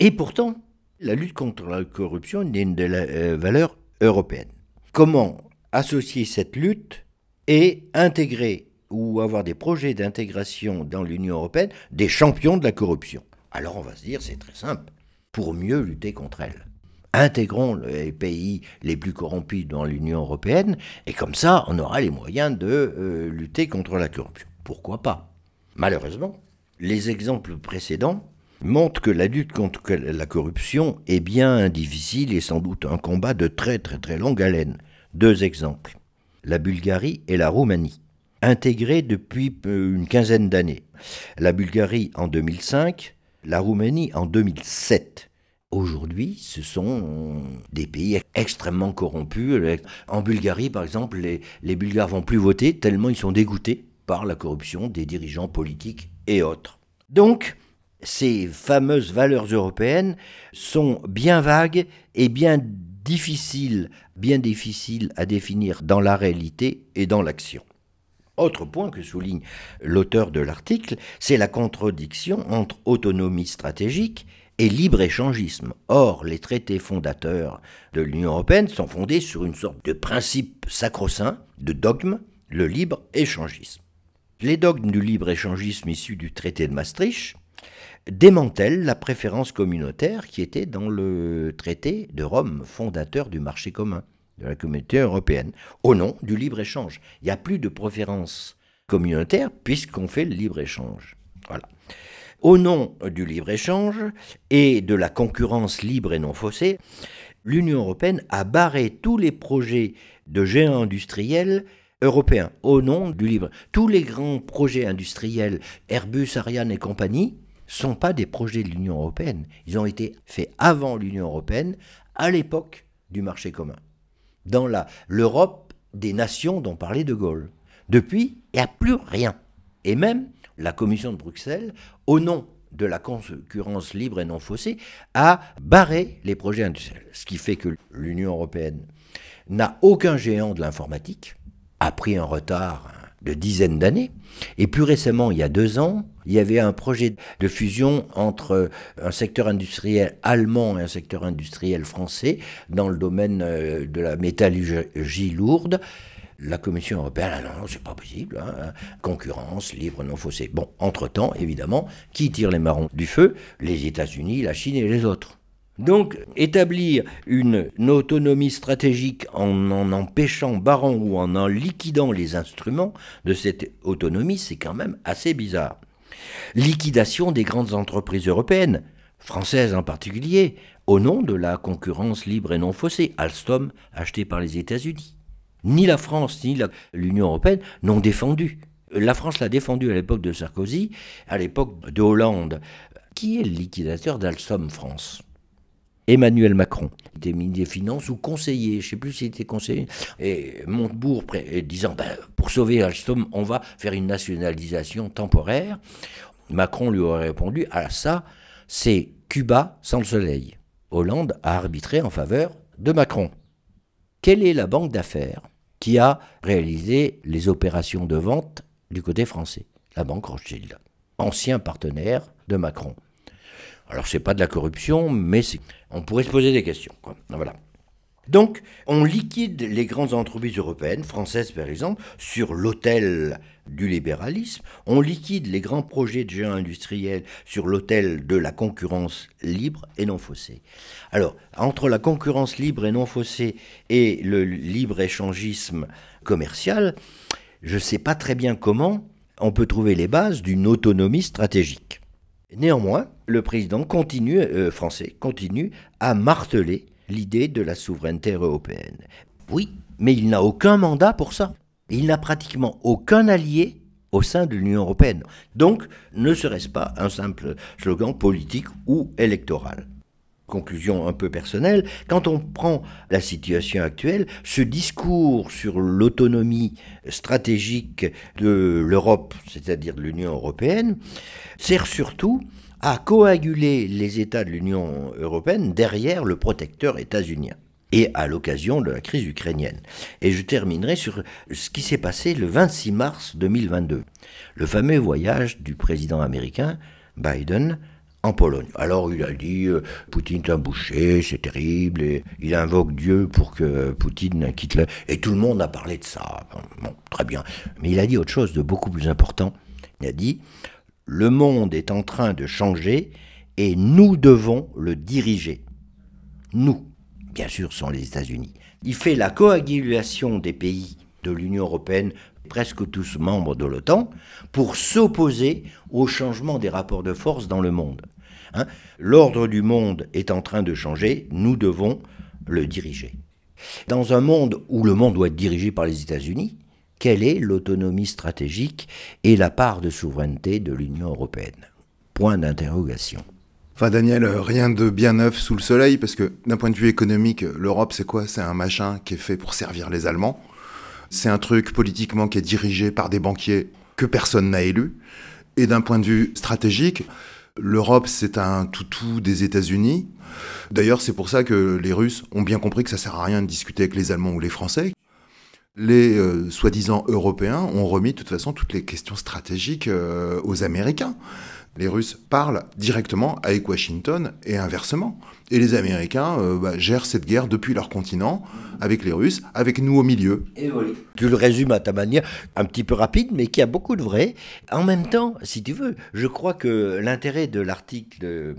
D: Et pourtant, la lutte contre la corruption est une des euh, valeurs européennes. Comment associer cette lutte et intégrer ou avoir des projets d'intégration dans l'Union européenne des champions de la corruption? Alors on va se dire, c'est très simple, pour mieux lutter contre elle. Intégrons les pays les plus corrompus dans l'Union européenne et comme ça, on aura les moyens de euh, lutter contre la corruption. Pourquoi pas? Malheureusement, les exemples précédents montrent que la lutte contre la corruption est bien difficile et sans doute un combat de très très très longue haleine. Deux exemples. La Bulgarie et la Roumanie, intégrées depuis euh, une quinzaine d'années. La Bulgarie en 2005, la Roumanie en 2007. Aujourd'hui, ce sont des pays extrêmement corrompus. En Bulgarie, par exemple, les, les Bulgares vont plus voter tellement ils sont dégoûtés par la corruption des dirigeants politiques et autres. Donc, ces fameuses valeurs européennes sont bien vagues et difficiles, bien difficiles à définir dans la réalité et dans l'action. Autre point que souligne l'auteur de l'article, c'est la contradiction entre autonomie stratégique et libre-échangisme. Or, les traités fondateurs de l'Union européenne sont fondés sur une sorte de principe sacro-saint, de dogme, le libre-échangisme. Les dogmes du libre-échangisme issus du traité de Maastricht démantèlent la préférence communautaire qui était dans le traité de Rome, fondateur du marché commun de la communauté européenne, au nom du libre-échange. Il n'y a plus de préférence communautaire puisqu'on fait le libre-échange. Voilà. Au nom du libre-échange et de la concurrence libre et non faussée, l'Union européenne a barré tous les projets de géants industriels européens au nom du libre. Tous les grands projets industriels, Airbus, Ariane et compagnie, sont pas des projets de l'Union européenne. Ils ont été faits avant l'Union européenne, à l'époque du marché commun. Dans l'Europe des nations dont parlait De Gaulle. Depuis, il n'y a plus rien. Et même la Commission de Bruxelles, au nom de la concurrence libre et non faussée, a barré les projets industriels. Ce qui fait que l'Union européenne n'a aucun géant de l'informatique, a pris un retard de dizaines d'années. Et plus récemment, il y a deux ans, il y avait un projet de fusion entre un secteur industriel allemand et un secteur industriel français dans le domaine euh, de la métallurgie lourde. La Commission européenne, ah non, non c'est pas possible, hein. concurrence libre, non faussée. Bon, entre-temps, évidemment, qui tire les marrons du feu? Les États-Unis, la Chine et les autres. Donc, établir une, autonomie stratégique en en empêchant, barrant ou en en liquidant les instruments de cette autonomie, c'est quand même assez bizarre. Liquidation des grandes entreprises européennes, françaises en particulier, au nom de la concurrence libre et non faussée, Alstom acheté par les États-Unis. Ni la France ni l'Union européenne n'ont défendu. La France l'a défendu à l'époque de Sarkozy, à l'époque de Hollande. Qui est le liquidateur d'Alstom France? Emmanuel Macron. Il était ministre des Finances ou conseiller, je ne sais plus s'il était conseiller, et Montebourg disant ben, pour sauver Alstom, on va faire une nationalisation temporaire. Macron lui aurait répondu ah ça, c'est Cuba sans le soleil. Hollande a arbitré en faveur de Macron. Quelle est la banque d'affaires qui a réalisé les opérations de vente du côté français? La banque Rothschild, ancien partenaire de Macron. Alors c'est pas de la corruption, mais on pourrait se poser des questions. Voilà. Donc, on liquide les grandes entreprises européennes, françaises par exemple, sur l'autel du libéralisme. On liquide les grands projets de géants industriels sur l'autel de la concurrence libre et non faussée. Alors, entre la concurrence libre et non faussée et le libre-échangisme commercial, je ne sais pas très bien comment on peut trouver les bases d'une autonomie stratégique. Néanmoins, le président euh, français continue à marteler l'idée de la souveraineté européenne. Oui, mais il n'a aucun mandat pour ça. Il n'a pratiquement aucun allié au sein de l'Union européenne. Donc, ne serait-ce pas un simple slogan politique ou électoral Conclusion un peu personnelle, quand on prend la situation actuelle, ce discours sur l'autonomie stratégique de l'Europe, c'est-à-dire de l'Union européenne, sert surtout à coaguler les États de l'Union européenne derrière le protecteur états-unien et à l'occasion de la crise ukrainienne. Et je terminerai sur ce qui s'est passé le 26 mars 2022, le fameux voyage du président américain Biden en Pologne. Alors il a dit euh, Poutine est un boucher, c'est terrible, et il invoque Dieu pour que Poutine quitte le... Et tout le monde a parlé de ça. Bon, très bien. Mais il a dit autre chose de beaucoup plus important. Il a dit le monde est en train de changer et nous devons le diriger. Nous, bien sûr, sont les États-Unis. Il fait la coagulation des pays de l'Union européenne, presque tous membres de l'OTAN, pour s'opposer au changement des rapports de force dans le monde. Hein. L'ordre du monde est en train de changer, nous devons le diriger. Dans un monde où le monde doit être dirigé par les États-Unis, quelle est l'autonomie stratégique et la part de souveraineté de l'Union européenne? Point d'interrogation.
F: Enfin, Daniel, rien de bien neuf sous le soleil, parce que d'un point de vue économique, l'Europe, c'est quoi? C'est un machin qui est fait pour servir les Allemands. C'est un truc politiquement qui est dirigé par des banquiers que personne n'a élus. Et d'un point de vue stratégique, L'Europe, c'est un toutou des États-Unis. D'ailleurs, c'est pour ça que les Russes ont bien compris que ça sert à rien de discuter avec les Allemands ou les Français. Les euh, soi-disant Européens ont remis de toute façon toutes les questions stratégiques euh, aux Américains. Les Russes parlent directement avec Washington et inversement. Et les Américains euh, bah, gèrent cette guerre depuis leur continent, avec les Russes, avec nous au milieu.
D: Tu le résumes à ta manière, un petit peu rapide, mais qui a beaucoup de vrai. En même temps, si tu veux, je crois que l'intérêt de l'article de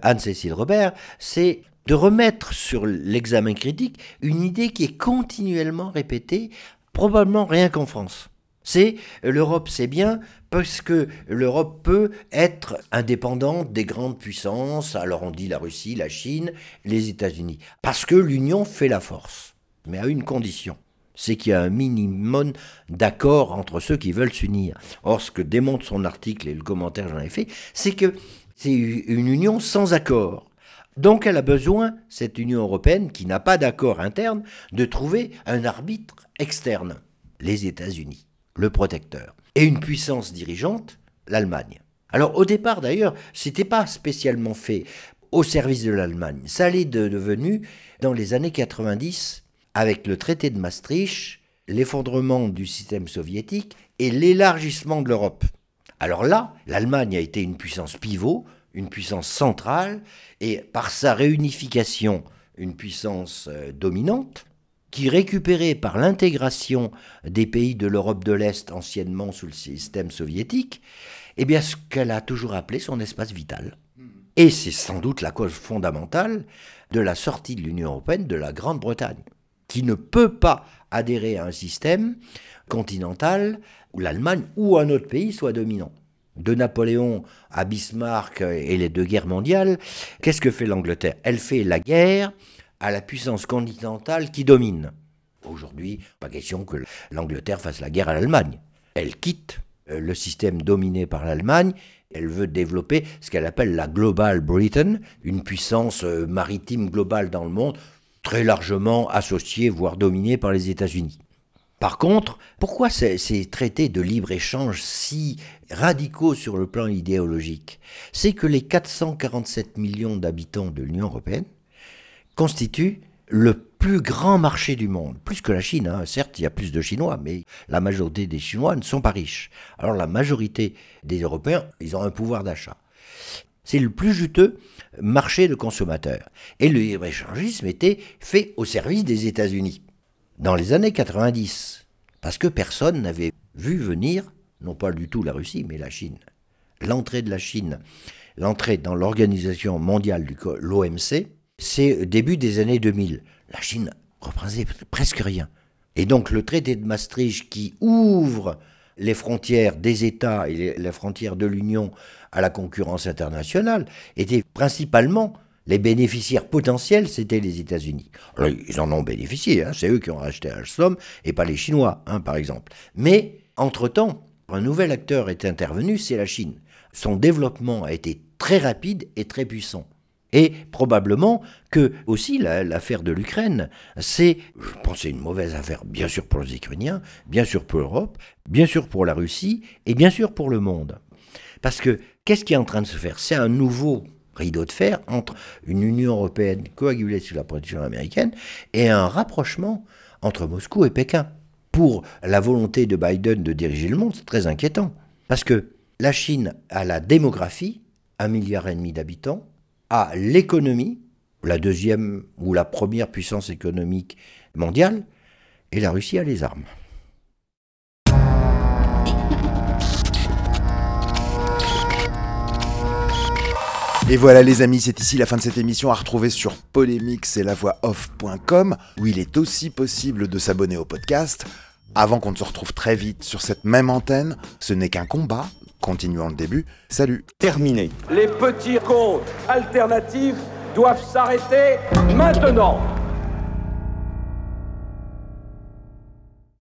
D: Anne-Cécile Robert, c'est de remettre sur l'examen critique une idée qui est continuellement répétée, probablement rien qu'en France. C'est l'Europe, c'est bien parce que l'Europe peut être indépendante des grandes puissances, alors on dit la Russie, la Chine, les États-Unis, parce que l'Union fait la force, mais à une condition, c'est qu'il y a un minimum d'accord entre ceux qui veulent s'unir. Or, ce que démontre son article et le commentaire que j'en ai fait, c'est que c'est une union sans accord. Donc elle a besoin, cette Union européenne, qui n'a pas d'accord interne, de trouver un arbitre externe, les États-Unis, le protecteur, et une puissance dirigeante, l'Allemagne. Alors au départ d'ailleurs, c'était pas spécialement fait au service de l'Allemagne. Ça l'est de- devenu dans les années 90 avec le traité de Maastricht, l'effondrement du système soviétique et l'élargissement de l'Europe. Alors là, l'Allemagne a été une puissance pivot, une puissance centrale, et par sa réunification, une puissance euh, dominante, qui récupérée par l'intégration des pays de l'Europe de l'Est anciennement sous le système soviétique, eh bien ce qu'elle a toujours appelé son espace vital. Et c'est sans doute la cause fondamentale de la sortie de l'Union européenne de la Grande-Bretagne, qui ne peut pas adhérer à un système continental où l'Allemagne ou un autre pays soit dominant. De Napoléon à Bismarck et les deux guerres mondiales, qu'est-ce que fait l'Angleterre? Elle fait la guerre à la puissance continentale qui domine. Aujourd'hui, pas question que l'Angleterre fasse la guerre à l'Allemagne. Elle quitte euh, le système dominé par l'Allemagne, elle veut développer ce qu'elle appelle la Global Britain, une puissance euh, maritime globale dans le monde, très largement associée, voire dominée par les États-Unis. Par contre, pourquoi ces, ces traités de libre-échange si radicaux sur le plan idéologique? C'est que les 447 millions d'habitants de l'Union européenne constituent le plus grand marché du monde, plus que la Chine. hein. Certes, il y a plus de Chinois, mais la majorité des Chinois ne sont pas riches. Alors la majorité des Européens, ils ont un pouvoir d'achat. C'est le plus juteux marché de consommateurs. Et le libre-échangisme était fait au service des États-Unis dans les années 90, parce que personne n'avait vu venir, non pas du tout la Russie, mais la Chine. L'entrée de la Chine, l'entrée dans l'organisation mondiale du l'OMC, c'est début des années 2000. La Chine représentait presque rien. Et donc le traité de Maastricht qui ouvre les frontières des États et les, frontières de l'Union à la concurrence internationale était principalement les bénéficiaires potentiels, c'était les États-Unis. Ils en ont bénéficié, hein, c'est eux qui ont racheté Alstom et pas les Chinois, hein, par exemple. Mais entre-temps, un nouvel acteur est intervenu, c'est la Chine. Son développement a été très rapide et très puissant. Et probablement que aussi la- l'affaire de l'Ukraine, c'est, je pense, une mauvaise affaire, bien sûr pour les Ukrainiens, bien sûr pour l'Europe, bien sûr pour la Russie et bien sûr pour le monde. Parce que qu'est-ce qui est en train de se faire? C'est un nouveau rideau de fer entre une Union européenne coagulée sous la protection américaine et un rapprochement entre Moscou et Pékin. Pour la volonté de Biden de diriger le monde, c'est très inquiétant. Parce que la Chine a la démographie, un milliard et demi d'habitants, a l'économie, la deuxième ou la première puissance économique mondiale, et la Russie a les armes.
F: Et voilà les amis, c'est ici la fin de cette émission à retrouver sur polémix et la où il est aussi possible de s'abonner au podcast. Avant qu'on ne se retrouve très vite sur cette même antenne, ce n'est qu'un combat. Continuons le début. Salut.
K: Terminé. Les petits comptes alternatifs doivent s'arrêter maintenant.